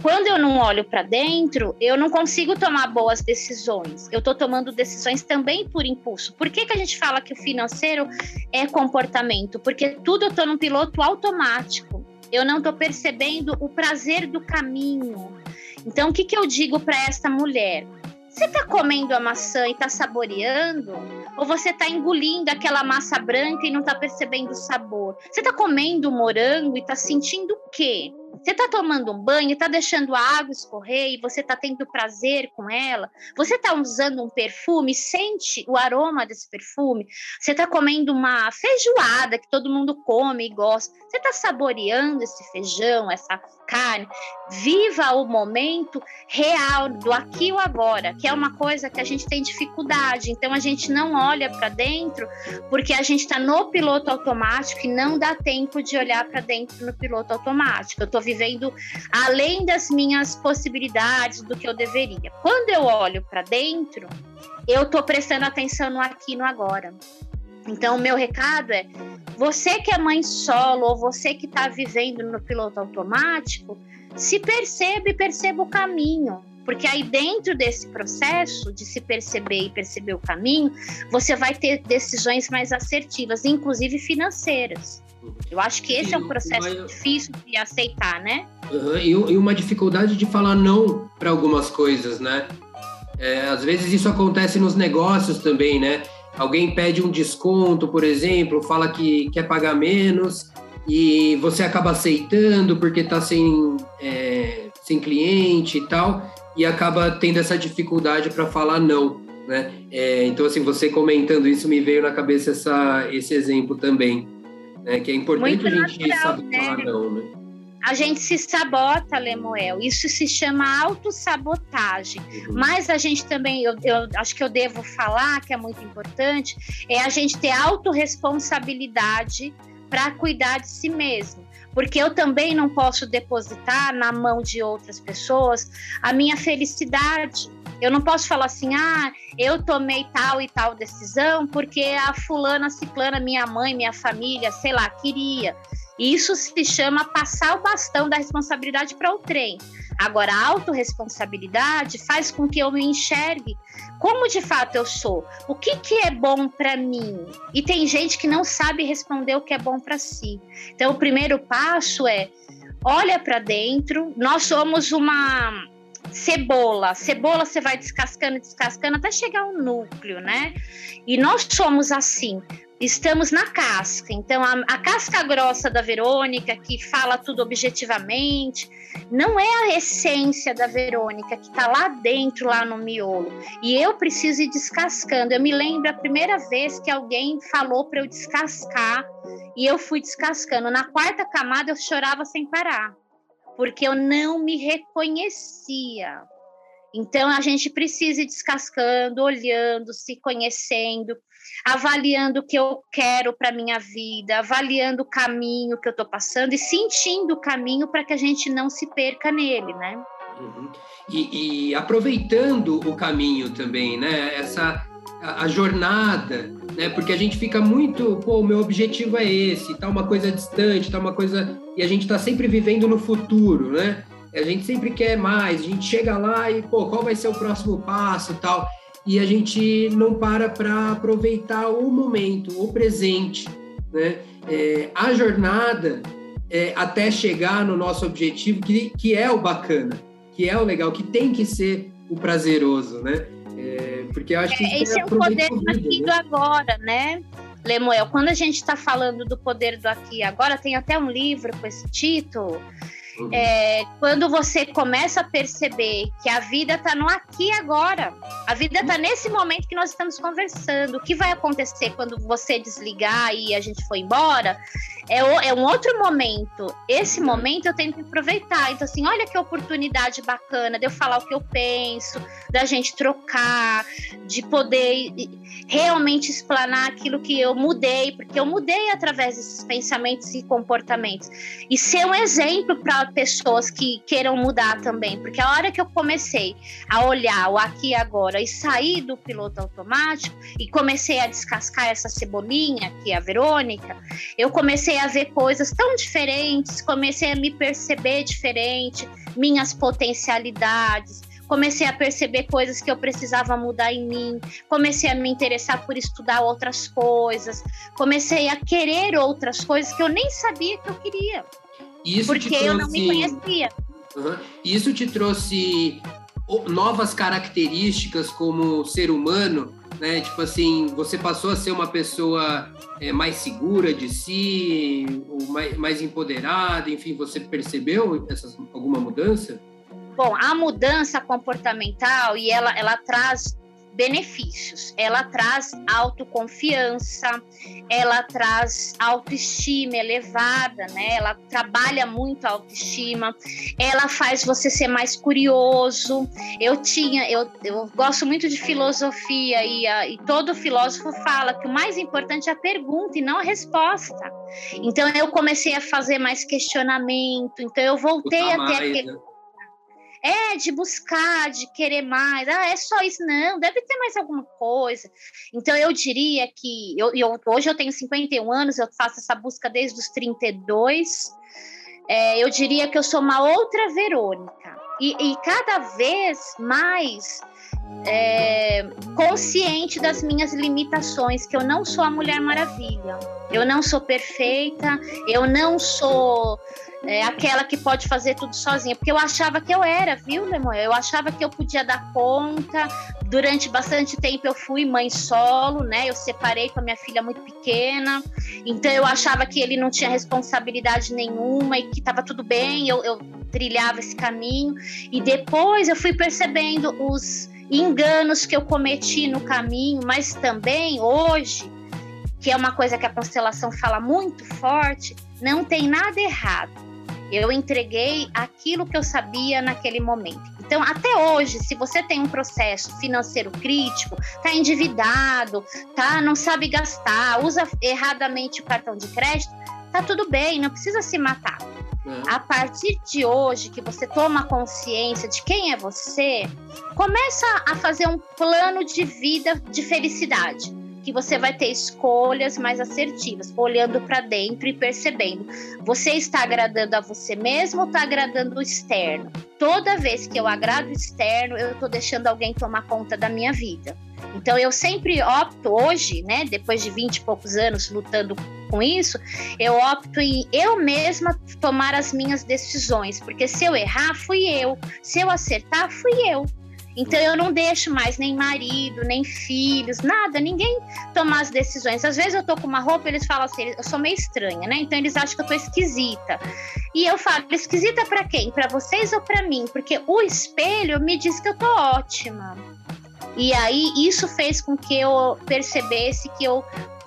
Speaker 3: Quando eu não olho para dentro, eu não consigo tomar boas decisões. Eu estou tomando decisões também por impulso. Por que, que a gente fala que o financeiro é comportamento? Porque tudo eu estou num piloto automático. Eu não estou percebendo o prazer do caminho. Então, o que, que eu digo para esta mulher? Você está comendo a maçã e está saboreando? Ou você está engolindo aquela massa branca e não está percebendo o sabor? Você está comendo morango e está sentindo o quê? Você está tomando um banho, está deixando a água escorrer e você está tendo prazer com ela? Você está usando um perfume, sente o aroma desse perfume? Você está comendo uma feijoada que todo mundo come e gosta? Você está saboreando esse feijão, essa carne? Viva o momento real do aqui e o agora, que é uma coisa que a gente tem dificuldade. Então a gente não olha para dentro porque a gente está no piloto automático e não dá tempo de olhar para dentro no piloto automático. Eu estou vivendo além das minhas possibilidades do que eu deveria. Quando eu olho para dentro, eu estou prestando atenção no aqui e no agora. Então, meu recado é: você que é mãe solo ou você que está vivendo no piloto automático, se percebe e perceba o caminho. Porque aí, dentro desse processo de se perceber e perceber o caminho, você vai ter decisões mais assertivas, inclusive financeiras. Eu acho que esse é um processo uma... difícil de aceitar, né?
Speaker 1: Uhum. E, uma dificuldade de falar não para algumas coisas, né? É, às vezes isso acontece nos negócios também, né? Alguém pede um desconto, por exemplo, fala que quer pagar menos e você acaba aceitando porque está sem, é, sem cliente e tal, e acaba tendo essa dificuldade para falar não. Né? É, então, assim, você comentando isso, me veio na cabeça essa, esse exemplo também né? Que é importante Muito a gente natural, saber né? falar não, né?
Speaker 3: A gente se sabota, Lemuel. Isso se chama autossabotagem. Uhum. Mas a gente também, eu, eu, acho que eu devo falar, que é muito importante, é a gente ter autorresponsabilidade para cuidar de si mesmo. Porque eu também não posso depositar na mão de outras pessoas a minha felicidade. Eu não posso falar assim, ah, eu tomei tal e tal decisão porque a fulana, ciclana, minha mãe, minha família, sei lá, queria. Isso se chama passar o bastão da responsabilidade para o trem. Agora, a autorresponsabilidade faz com que eu me enxergue como de fato eu sou. O que, que é bom para mim? E tem gente que não sabe responder o que é bom para si. Então, o primeiro passo é olha para dentro. Nós somos uma cebola. Cebola você vai descascando, descascando até chegar ao núcleo, né? E nós somos assim. Estamos na casca. Então, a, a casca grossa da Verônica, que fala tudo objetivamente, não é a essência da Verônica que está lá dentro, lá no miolo. E eu preciso ir descascando. Eu me lembro a primeira vez que alguém falou para eu descascar e eu fui descascando. Na quarta camada eu chorava sem parar porque eu não me reconhecia. Então a gente precisa ir descascando, olhando, se conhecendo, avaliando o que eu quero para minha vida, avaliando o caminho que eu estou passando e sentindo o caminho para que a gente não se perca nele, né?
Speaker 1: Uhum. E, e, aproveitando o caminho também, né? Essa a, jornada, né? Porque a gente fica muito, pô, o meu objetivo é esse, tá uma coisa distante, tá uma coisa e a gente está sempre vivendo no futuro, né? A gente sempre quer mais, a gente chega lá e, pô, qual vai ser o próximo passo, tal? E a gente não para para aproveitar o momento, o presente, né? É, a jornada é, até chegar no nosso objetivo, que, que é o bacana, que é o legal, que tem que ser o prazeroso, né?
Speaker 3: É, porque acho que é, esse é o poder do aqui né? agora, né? Lemuel, quando a gente está falando do poder do aqui e agora, tem até um livro com esse título. Uhum. É, quando você começa a perceber que a vida está no aqui e agora, a vida está nesse momento que nós estamos conversando. O que vai acontecer quando você desligar e a gente for embora? É, o, é um outro momento. Esse momento eu tenho que aproveitar. Então, assim, olha que oportunidade bacana de eu falar o que eu penso, da gente trocar, de poder realmente explanar aquilo que eu mudei, porque eu mudei através desses pensamentos e comportamentos. E ser um exemplo para pessoas que queiram mudar também, porque a hora que eu comecei a olhar o aqui e agora e sair do piloto automático e comecei a descascar essa cebolinha, que é a Verônica, eu comecei comecei a ver coisas tão diferentes, comecei a me perceber diferente, minhas potencialidades, comecei a perceber coisas que eu precisava mudar em mim, comecei a me interessar por estudar outras coisas, comecei a querer outras coisas que eu nem sabia que eu queria. Isso porque trouxe... eu não me conhecia.
Speaker 1: Uhum. Isso te trouxe novas características como ser humano né? Tipo assim, você passou a ser uma pessoa é, mais segura de si, ou mais, mais empoderada, enfim, você percebeu essas, alguma mudança?
Speaker 3: Bom, a mudança comportamental e ela, ela traz benefícios. Ela traz autoconfiança, ela traz autoestima elevada, né? Ela trabalha muito a autoestima, ela faz você ser mais curioso. Eu tinha, eu, eu gosto muito de filosofia e, a, e todo filósofo fala que o mais importante é a pergunta e não a resposta. Então eu comecei a fazer mais questionamento, então eu voltei a ter mais, aquele. Né? É, de buscar, de querer mais. Ah, é só isso. Não, deve ter mais alguma coisa. Então, eu diria que. Eu, eu, hoje eu tenho 51 anos, eu faço essa busca desde os 32. É, eu diria que eu sou uma outra Verônica. E, e cada vez mais é, consciente das minhas limitações, que eu não sou a Mulher Maravilha. Eu não sou perfeita, eu não sou é, aquela que pode fazer tudo sozinha, porque eu achava que eu era, viu, Lemoel? Eu achava que eu podia dar conta. Durante bastante tempo eu fui mãe solo, né? Eu separei com a minha filha muito pequena, então eu achava que ele não tinha responsabilidade nenhuma e que estava tudo bem. Eu, eu trilhava esse caminho e depois eu fui percebendo os enganos que eu cometi no caminho, mas também hoje, que é uma coisa que a constelação fala muito forte, não tem nada errado eu entreguei aquilo que eu sabia naquele momento. Então, até hoje, se você tem um processo financeiro crítico, está endividado, tá, não sabe gastar, usa erradamente o cartão de crédito, tá tudo bem, não precisa se matar. É. A partir de hoje, que você toma consciência de quem é você, começa a fazer um plano de vida de felicidade que você vai ter escolhas mais assertivas, olhando para dentro e percebendo. Você está agradando a você mesmo ou está agradando o externo? Toda vez que eu agrado o externo, eu estou deixando alguém tomar conta da minha vida. Então eu sempre opto hoje, né, depois de 20 e poucos anos lutando com isso, eu opto em eu mesma tomar as minhas decisões, porque se eu errar, fui eu, se eu acertar, fui eu. Então eu não deixo mais nem marido, nem filhos, nada, ninguém tomar as decisões. Às vezes eu tô com uma roupa, eles falam assim, eu sou meio estranha, né? Então eles acham que eu tô esquisita. E eu falo, esquisita para quem? Para vocês ou para mim? Porque o espelho me diz que eu tô ótima. E aí isso fez com que eu percebesse que eu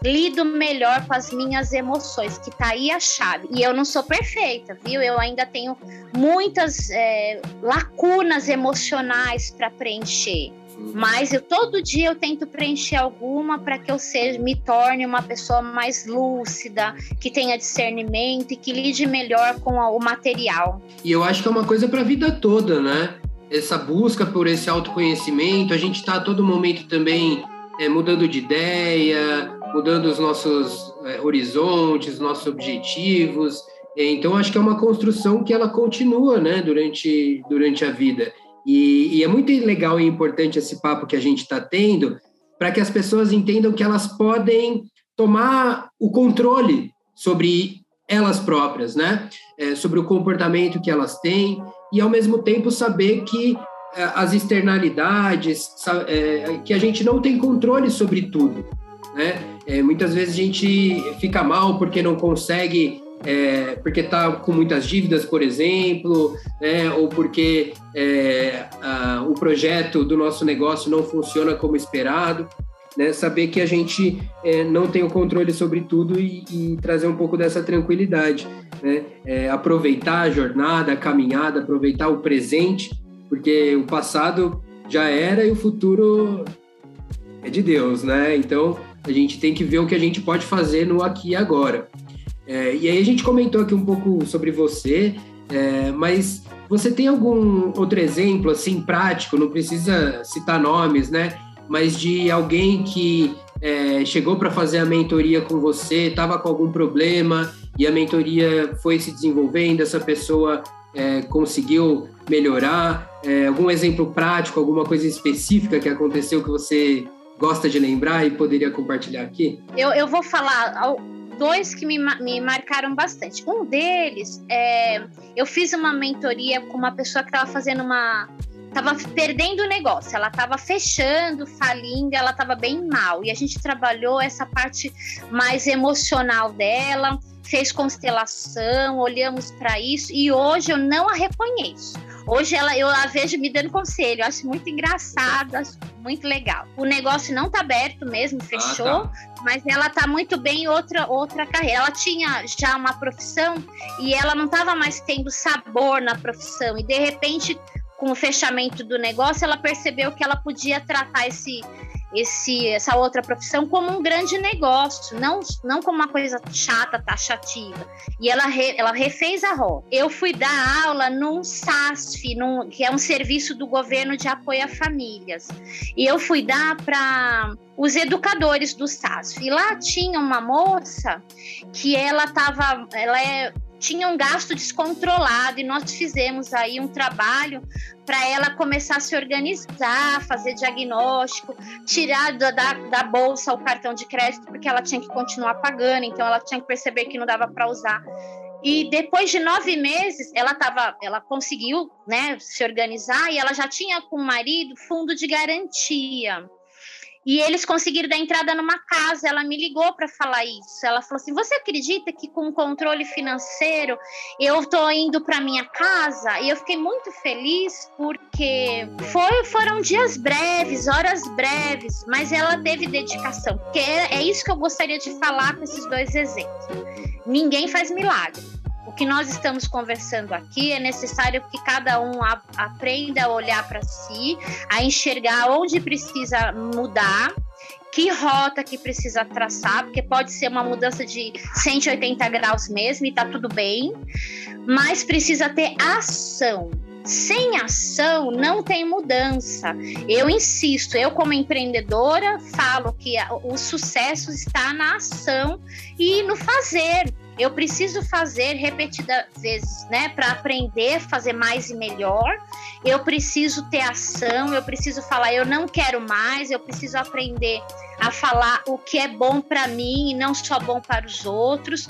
Speaker 3: lido melhor com as minhas emoções, que tá aí a chave. E eu não sou perfeita, viu? Eu ainda tenho muitas é, lacunas emocionais para preencher. Mas eu todo dia eu tento preencher alguma para que eu seja, me torne uma pessoa mais lúcida, que tenha discernimento e que lide melhor com o material.
Speaker 1: E eu acho que é uma coisa para a vida toda, né? Essa busca por esse autoconhecimento, a gente está a todo momento também é, mudando de ideia, mudando os nossos é, horizontes, nossos objetivos. Então, acho que é uma construção que ela continua né, durante, durante a vida. E, e é muito legal e importante esse papo que a gente está tendo para que as pessoas entendam que elas podem tomar o controle sobre elas próprias, né? É, sobre o comportamento que elas têm e, ao mesmo tempo, saber que é, as externalidades, é, que a gente não tem controle sobre tudo, né? É, muitas vezes a gente fica mal porque não consegue, é, porque está com muitas dívidas, por exemplo, né? ou porque é, a, o projeto do nosso negócio não funciona como esperado. Né? Saber que a gente é, não tem o controle sobre tudo e, e trazer um pouco dessa tranquilidade. Né? É, aproveitar a jornada, a caminhada, aproveitar o presente, porque o passado já era e o futuro é de Deus, né? Então, a gente tem que ver o que a gente pode fazer no aqui e agora. É, e aí a gente comentou aqui um pouco sobre você, é, mas você tem algum outro exemplo assim prático? Não precisa citar nomes, né? Mas de alguém que é, chegou para fazer a mentoria com você, estava com algum problema e a mentoria foi se desenvolvendo, essa pessoa é, conseguiu melhorar? É, algum exemplo prático, alguma coisa específica que aconteceu que você gosta de lembrar e poderia compartilhar aqui?
Speaker 3: Eu, eu vou falar dois que me, me marcaram bastante. Um deles, é, eu fiz uma mentoria com uma pessoa que estava fazendo uma, estava perdendo o negócio, ela estava fechando, falindo, ela estava bem mal. E a gente trabalhou essa parte mais emocional dela, fez constelação, olhamos para isso e hoje eu não a reconheço. Hoje ela, eu a vejo me dando conselho, eu acho muito engraçado, acho muito legal. O negócio não tá aberto mesmo, fechou, ah, tá. mas ela tá muito bem em outra, outra carreira. Ela tinha já uma profissão e ela não estava mais tendo sabor na profissão. E de repente, com o fechamento do negócio, ela percebeu que ela podia tratar esse, esse, essa outra profissão como um grande negócio, não, não como uma coisa chata, taxativa. E ela, re, ela refez a RO. Eu fui dar aula num SASF, num, que é um serviço do governo de apoio a famílias. E eu fui dar para os educadores do SASF. E lá tinha uma moça que ela estava, ela é tinha um gasto descontrolado e nós fizemos aí um trabalho para ela começar a se organizar, fazer diagnóstico, tirar da, da, da, bolsa o cartão de crédito, porque ela tinha que continuar pagando, então ela tinha que perceber que não dava para usar. E depois de nove meses, ela tava, ela conseguiu né, se organizar e ela já tinha com o marido fundo de garantia. E eles conseguiram dar entrada numa casa. Ela me ligou para falar isso. Ela falou assim: Você acredita que com o controle financeiro eu estou indo para minha casa? E eu fiquei muito feliz porque foi, foram dias breves, horas breves, mas ela teve dedicação. Porque é, é isso que eu gostaria de falar com esses dois exemplos. Ninguém faz milagre que nós estamos conversando aqui é necessário que cada um a, aprenda a olhar para si, a enxergar onde precisa mudar, que rota que precisa traçar, porque pode ser uma mudança de 180 graus mesmo e tá tudo bem, mas precisa ter ação. Sem ação não tem mudança. Eu insisto, eu como empreendedora falo que o sucesso está na ação e no fazer eu preciso fazer repetidas vezes, né, para aprender, fazer mais e melhor. Eu preciso ter ação, eu preciso falar, eu não quero mais, eu preciso aprender a falar o que é bom para mim e não só bom para os outros.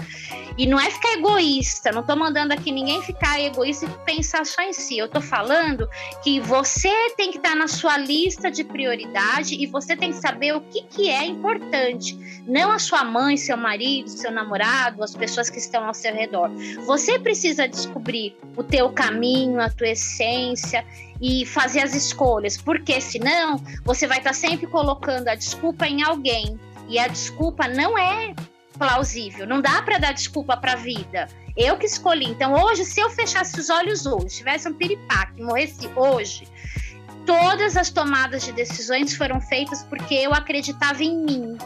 Speaker 3: E não é ficar egoísta, não estou mandando aqui ninguém ficar egoísta e pensar só em si. Eu estou falando que você tem que estar tá na sua lista de prioridade e você tem que saber o que, que é importante. Não a sua mãe, seu marido, seu namorado, as pessoas que estão ao seu redor. Você precisa descobrir o teu caminho, a tua essência e fazer as escolhas, porque senão você vai estar sempre colocando a desculpa em alguém e a desculpa não é plausível. Não dá para dar desculpa para a vida. Eu que escolhi. Então, hoje, se eu fechasse os olhos hoje, tivesse um piripaque, morresse hoje, todas as tomadas de decisões foram feitas porque eu acreditava em mim.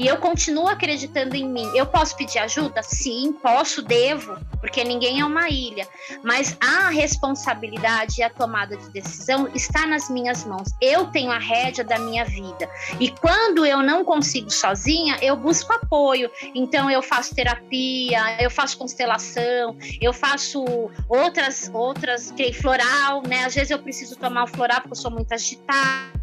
Speaker 3: E eu continuo acreditando em mim. Eu posso pedir ajuda? Sim, posso, devo, porque ninguém é uma ilha. Mas a responsabilidade e a tomada de decisão está nas minhas mãos. Eu tenho a rédea da minha vida. E quando eu não consigo sozinha, eu busco apoio. Então eu faço terapia, eu faço constelação, eu faço outras outras, que floral, né? Às vezes eu preciso tomar o floral porque eu sou muito agitada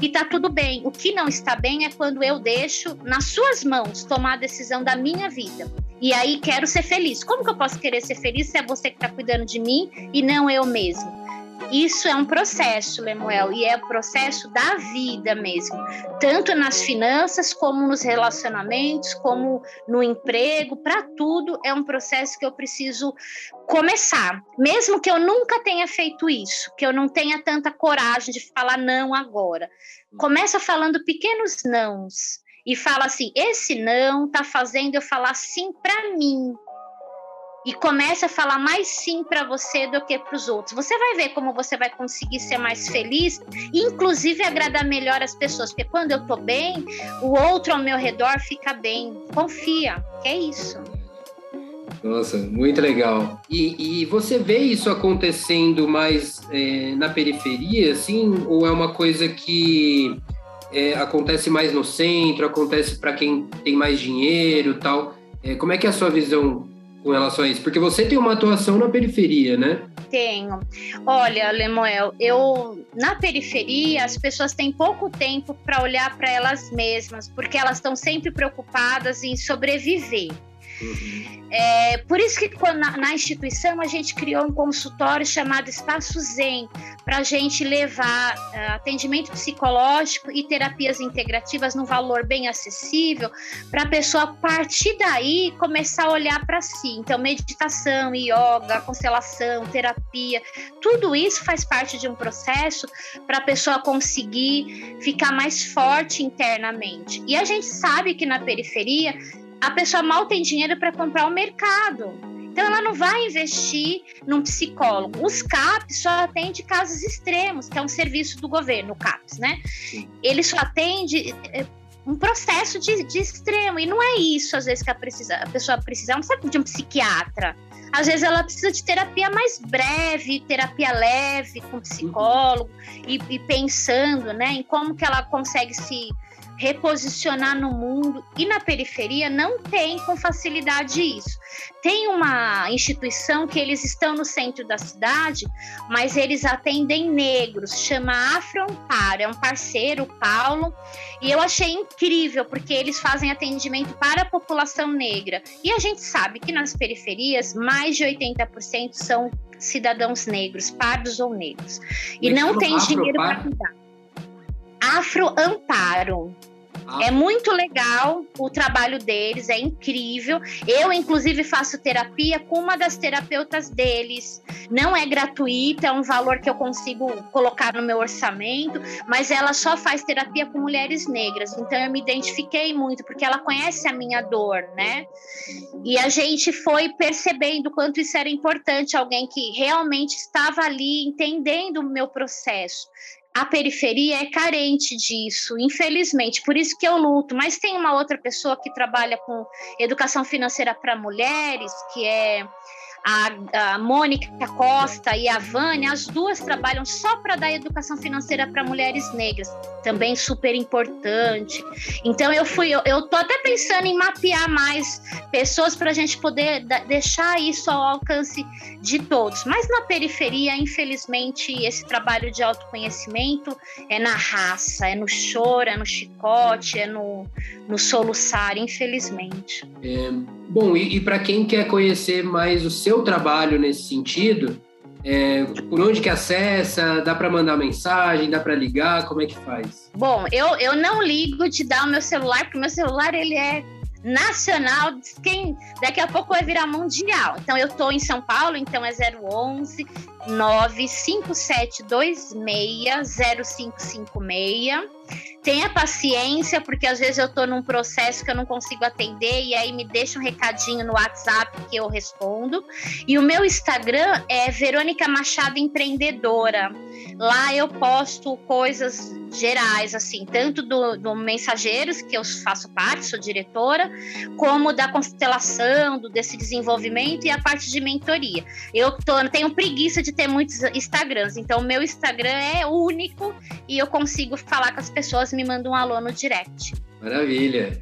Speaker 3: e tá tudo bem. O que não está bem é quando eu deixo nas suas mãos tomar a decisão da minha vida. E aí quero ser feliz. Como que eu posso querer ser feliz se é você que está cuidando de mim e não eu mesmo? Isso é um processo, Lemuel, e é o processo da vida mesmo, tanto nas finanças, como nos relacionamentos, como no emprego, para tudo é um processo que eu preciso começar. Mesmo que eu nunca tenha feito isso, que eu não tenha tanta coragem de falar não agora. Começa falando pequenos nãos e fala assim: esse não tá fazendo eu falar sim para mim e comece a falar mais sim para você do que para os outros. Você vai ver como você vai conseguir ser mais feliz inclusive, agradar melhor as pessoas. Porque quando eu tô bem, o outro ao meu redor fica bem. Confia, que é isso.
Speaker 1: Nossa, muito legal. E, e você vê isso acontecendo mais é, na periferia, assim, ou é uma coisa que é, acontece mais no centro, acontece para quem tem mais dinheiro, tal? É, como é que é a sua visão com relação a isso? Porque você tem uma atuação na periferia, né?
Speaker 3: Tenho. Olha, Lemuel, eu na periferia as pessoas têm pouco tempo para olhar para elas mesmas, porque elas estão sempre preocupadas em sobreviver. Uhum. É, por isso que na, na, instituição a gente criou um consultório chamado Espaço Zen, para a gente levar uh, atendimento psicológico e terapias integrativas num valor bem acessível, para a pessoa, a partir daí, começar a olhar para si. Então, meditação, yoga, constelação, terapia, tudo isso faz parte de um processo para a pessoa conseguir ficar mais forte internamente. E a gente sabe que na periferia a pessoa mal tem dinheiro para comprar o mercado. Então ela não vai investir num psicólogo. Os CAPs só atende casos extremos, que é um serviço do governo, o CAPs, né? Ele só atende é, um processo de, de, extremo. E não é isso, às vezes, que a, precisa, a pessoa precisa. Ela não precisa de um psiquiatra. Às vezes ela precisa de terapia mais breve, terapia leve, com psicólogo, e, e pensando né, em como que ela consegue se reposicionar no mundo e na periferia não tem com facilidade isso. Tem uma instituição que eles estão no centro da cidade, mas eles atendem negros, chama Afro Amparo, é um parceiro, Paulo, e eu achei incrível porque eles fazem atendimento para a população negra. E a gente sabe que nas periferias mais de 80% são cidadãos negros, pardos ou negros. E não tem dinheiro para cuidar. Afro Amparo. Ah. É muito legal o trabalho deles, é incrível. Eu, inclusive, faço terapia com uma das terapeutas deles. Não é gratuita, é um valor que eu consigo colocar no meu orçamento, mas ela só faz terapia com mulheres negras. Então eu me identifiquei muito, porque ela conhece a minha dor, né? E a gente foi percebendo quanto isso era importante, alguém que realmente estava ali entendendo o meu processo a periferia é carente disso, infelizmente. Por isso que eu luto. Mas tem uma outra pessoa que trabalha com educação financeira para mulheres, que é a, a Mônica Costa e a Vânia, as duas trabalham só para dar educação financeira para mulheres negras, também super importante. Então eu fui, eu, eu tô até pensando em mapear mais pessoas para a gente poder deixar isso ao alcance de todos. Mas na periferia, infelizmente, esse trabalho de autoconhecimento é na raça, é no choro, é no chicote, é no, no soluçar, infelizmente.
Speaker 1: É, bom, e, e para quem quer conhecer mais o seu seu trabalho nesse sentido, é, por onde que acessa? Dá para mandar mensagem? Dá para ligar? Como é que faz?
Speaker 3: Bom, eu, eu não ligo de dar o meu celular, porque meu celular ele é nacional, quem daqui a pouco vai virar mundial. Então eu estou em São Paulo, então é 011 957260556. Tenha paciência, porque às vezes eu estou num processo que eu não consigo atender e aí me deixa um recadinho no WhatsApp que eu respondo. E o meu Instagram é Verônica Machado Empreendedora. Lá eu posto coisas gerais, assim, tanto do, do Mensageiros, que eu faço parte, sou diretora, como da constelação, do, desse desenvolvimento e a parte de mentoria. Eu tô, tenho preguiça de ter muitos Instagrams, então meu Instagram é único e eu consigo falar com as pessoas, me mandam um alô no direct.
Speaker 1: Maravilha.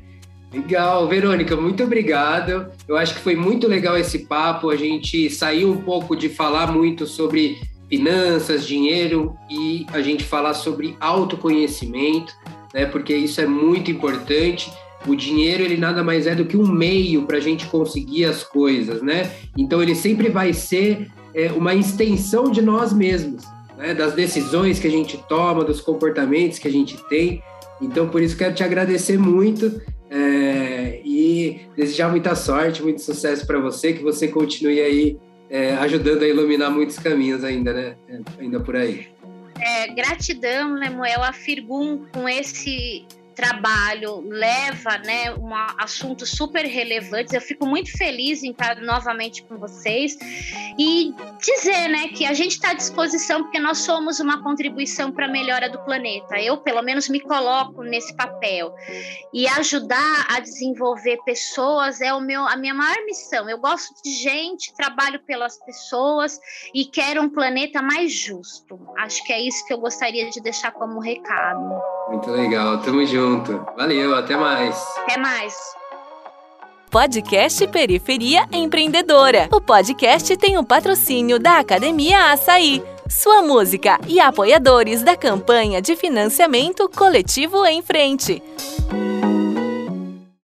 Speaker 1: Legal, Verônica, muito obrigado. Eu acho que foi muito legal esse papo. A gente saiu um pouco de falar muito sobre finanças, dinheiro e a gente falar sobre autoconhecimento, né? Porque isso é muito importante. O dinheiro ele nada mais é do que um meio para a gente conseguir as coisas, né? Então ele sempre vai ser é, uma extensão de nós mesmos, né? Das decisões que a gente toma, dos comportamentos que a gente tem. Então por isso quero te agradecer muito é, e desejar muita sorte, muito sucesso para você, que você continue aí é, ajudando a iluminar muitos caminhos ainda, né? É, ainda por aí.
Speaker 3: É, gratidão, Lemuel, a Firgum com esse trabalho leva né, um assunto super relevante. Eu fico muito feliz em estar novamente com vocês e dizer né, que a gente está à disposição porque nós somos uma contribuição para a melhora do planeta. Eu, pelo menos, me coloco nesse papel. E ajudar a desenvolver pessoas é o meu, a minha maior missão. Eu gosto de gente, trabalho pelas pessoas e quero um planeta mais justo. Acho que é isso que eu gostaria de deixar como recado.
Speaker 1: Muito legal, tamo junto. Valeu, até mais.
Speaker 3: Até mais.
Speaker 2: Podcast Periferia Empreendedora. O podcast tem o patrocínio da Academia Açaí, sua música e apoiadores da campanha de financiamento coletivo em frente.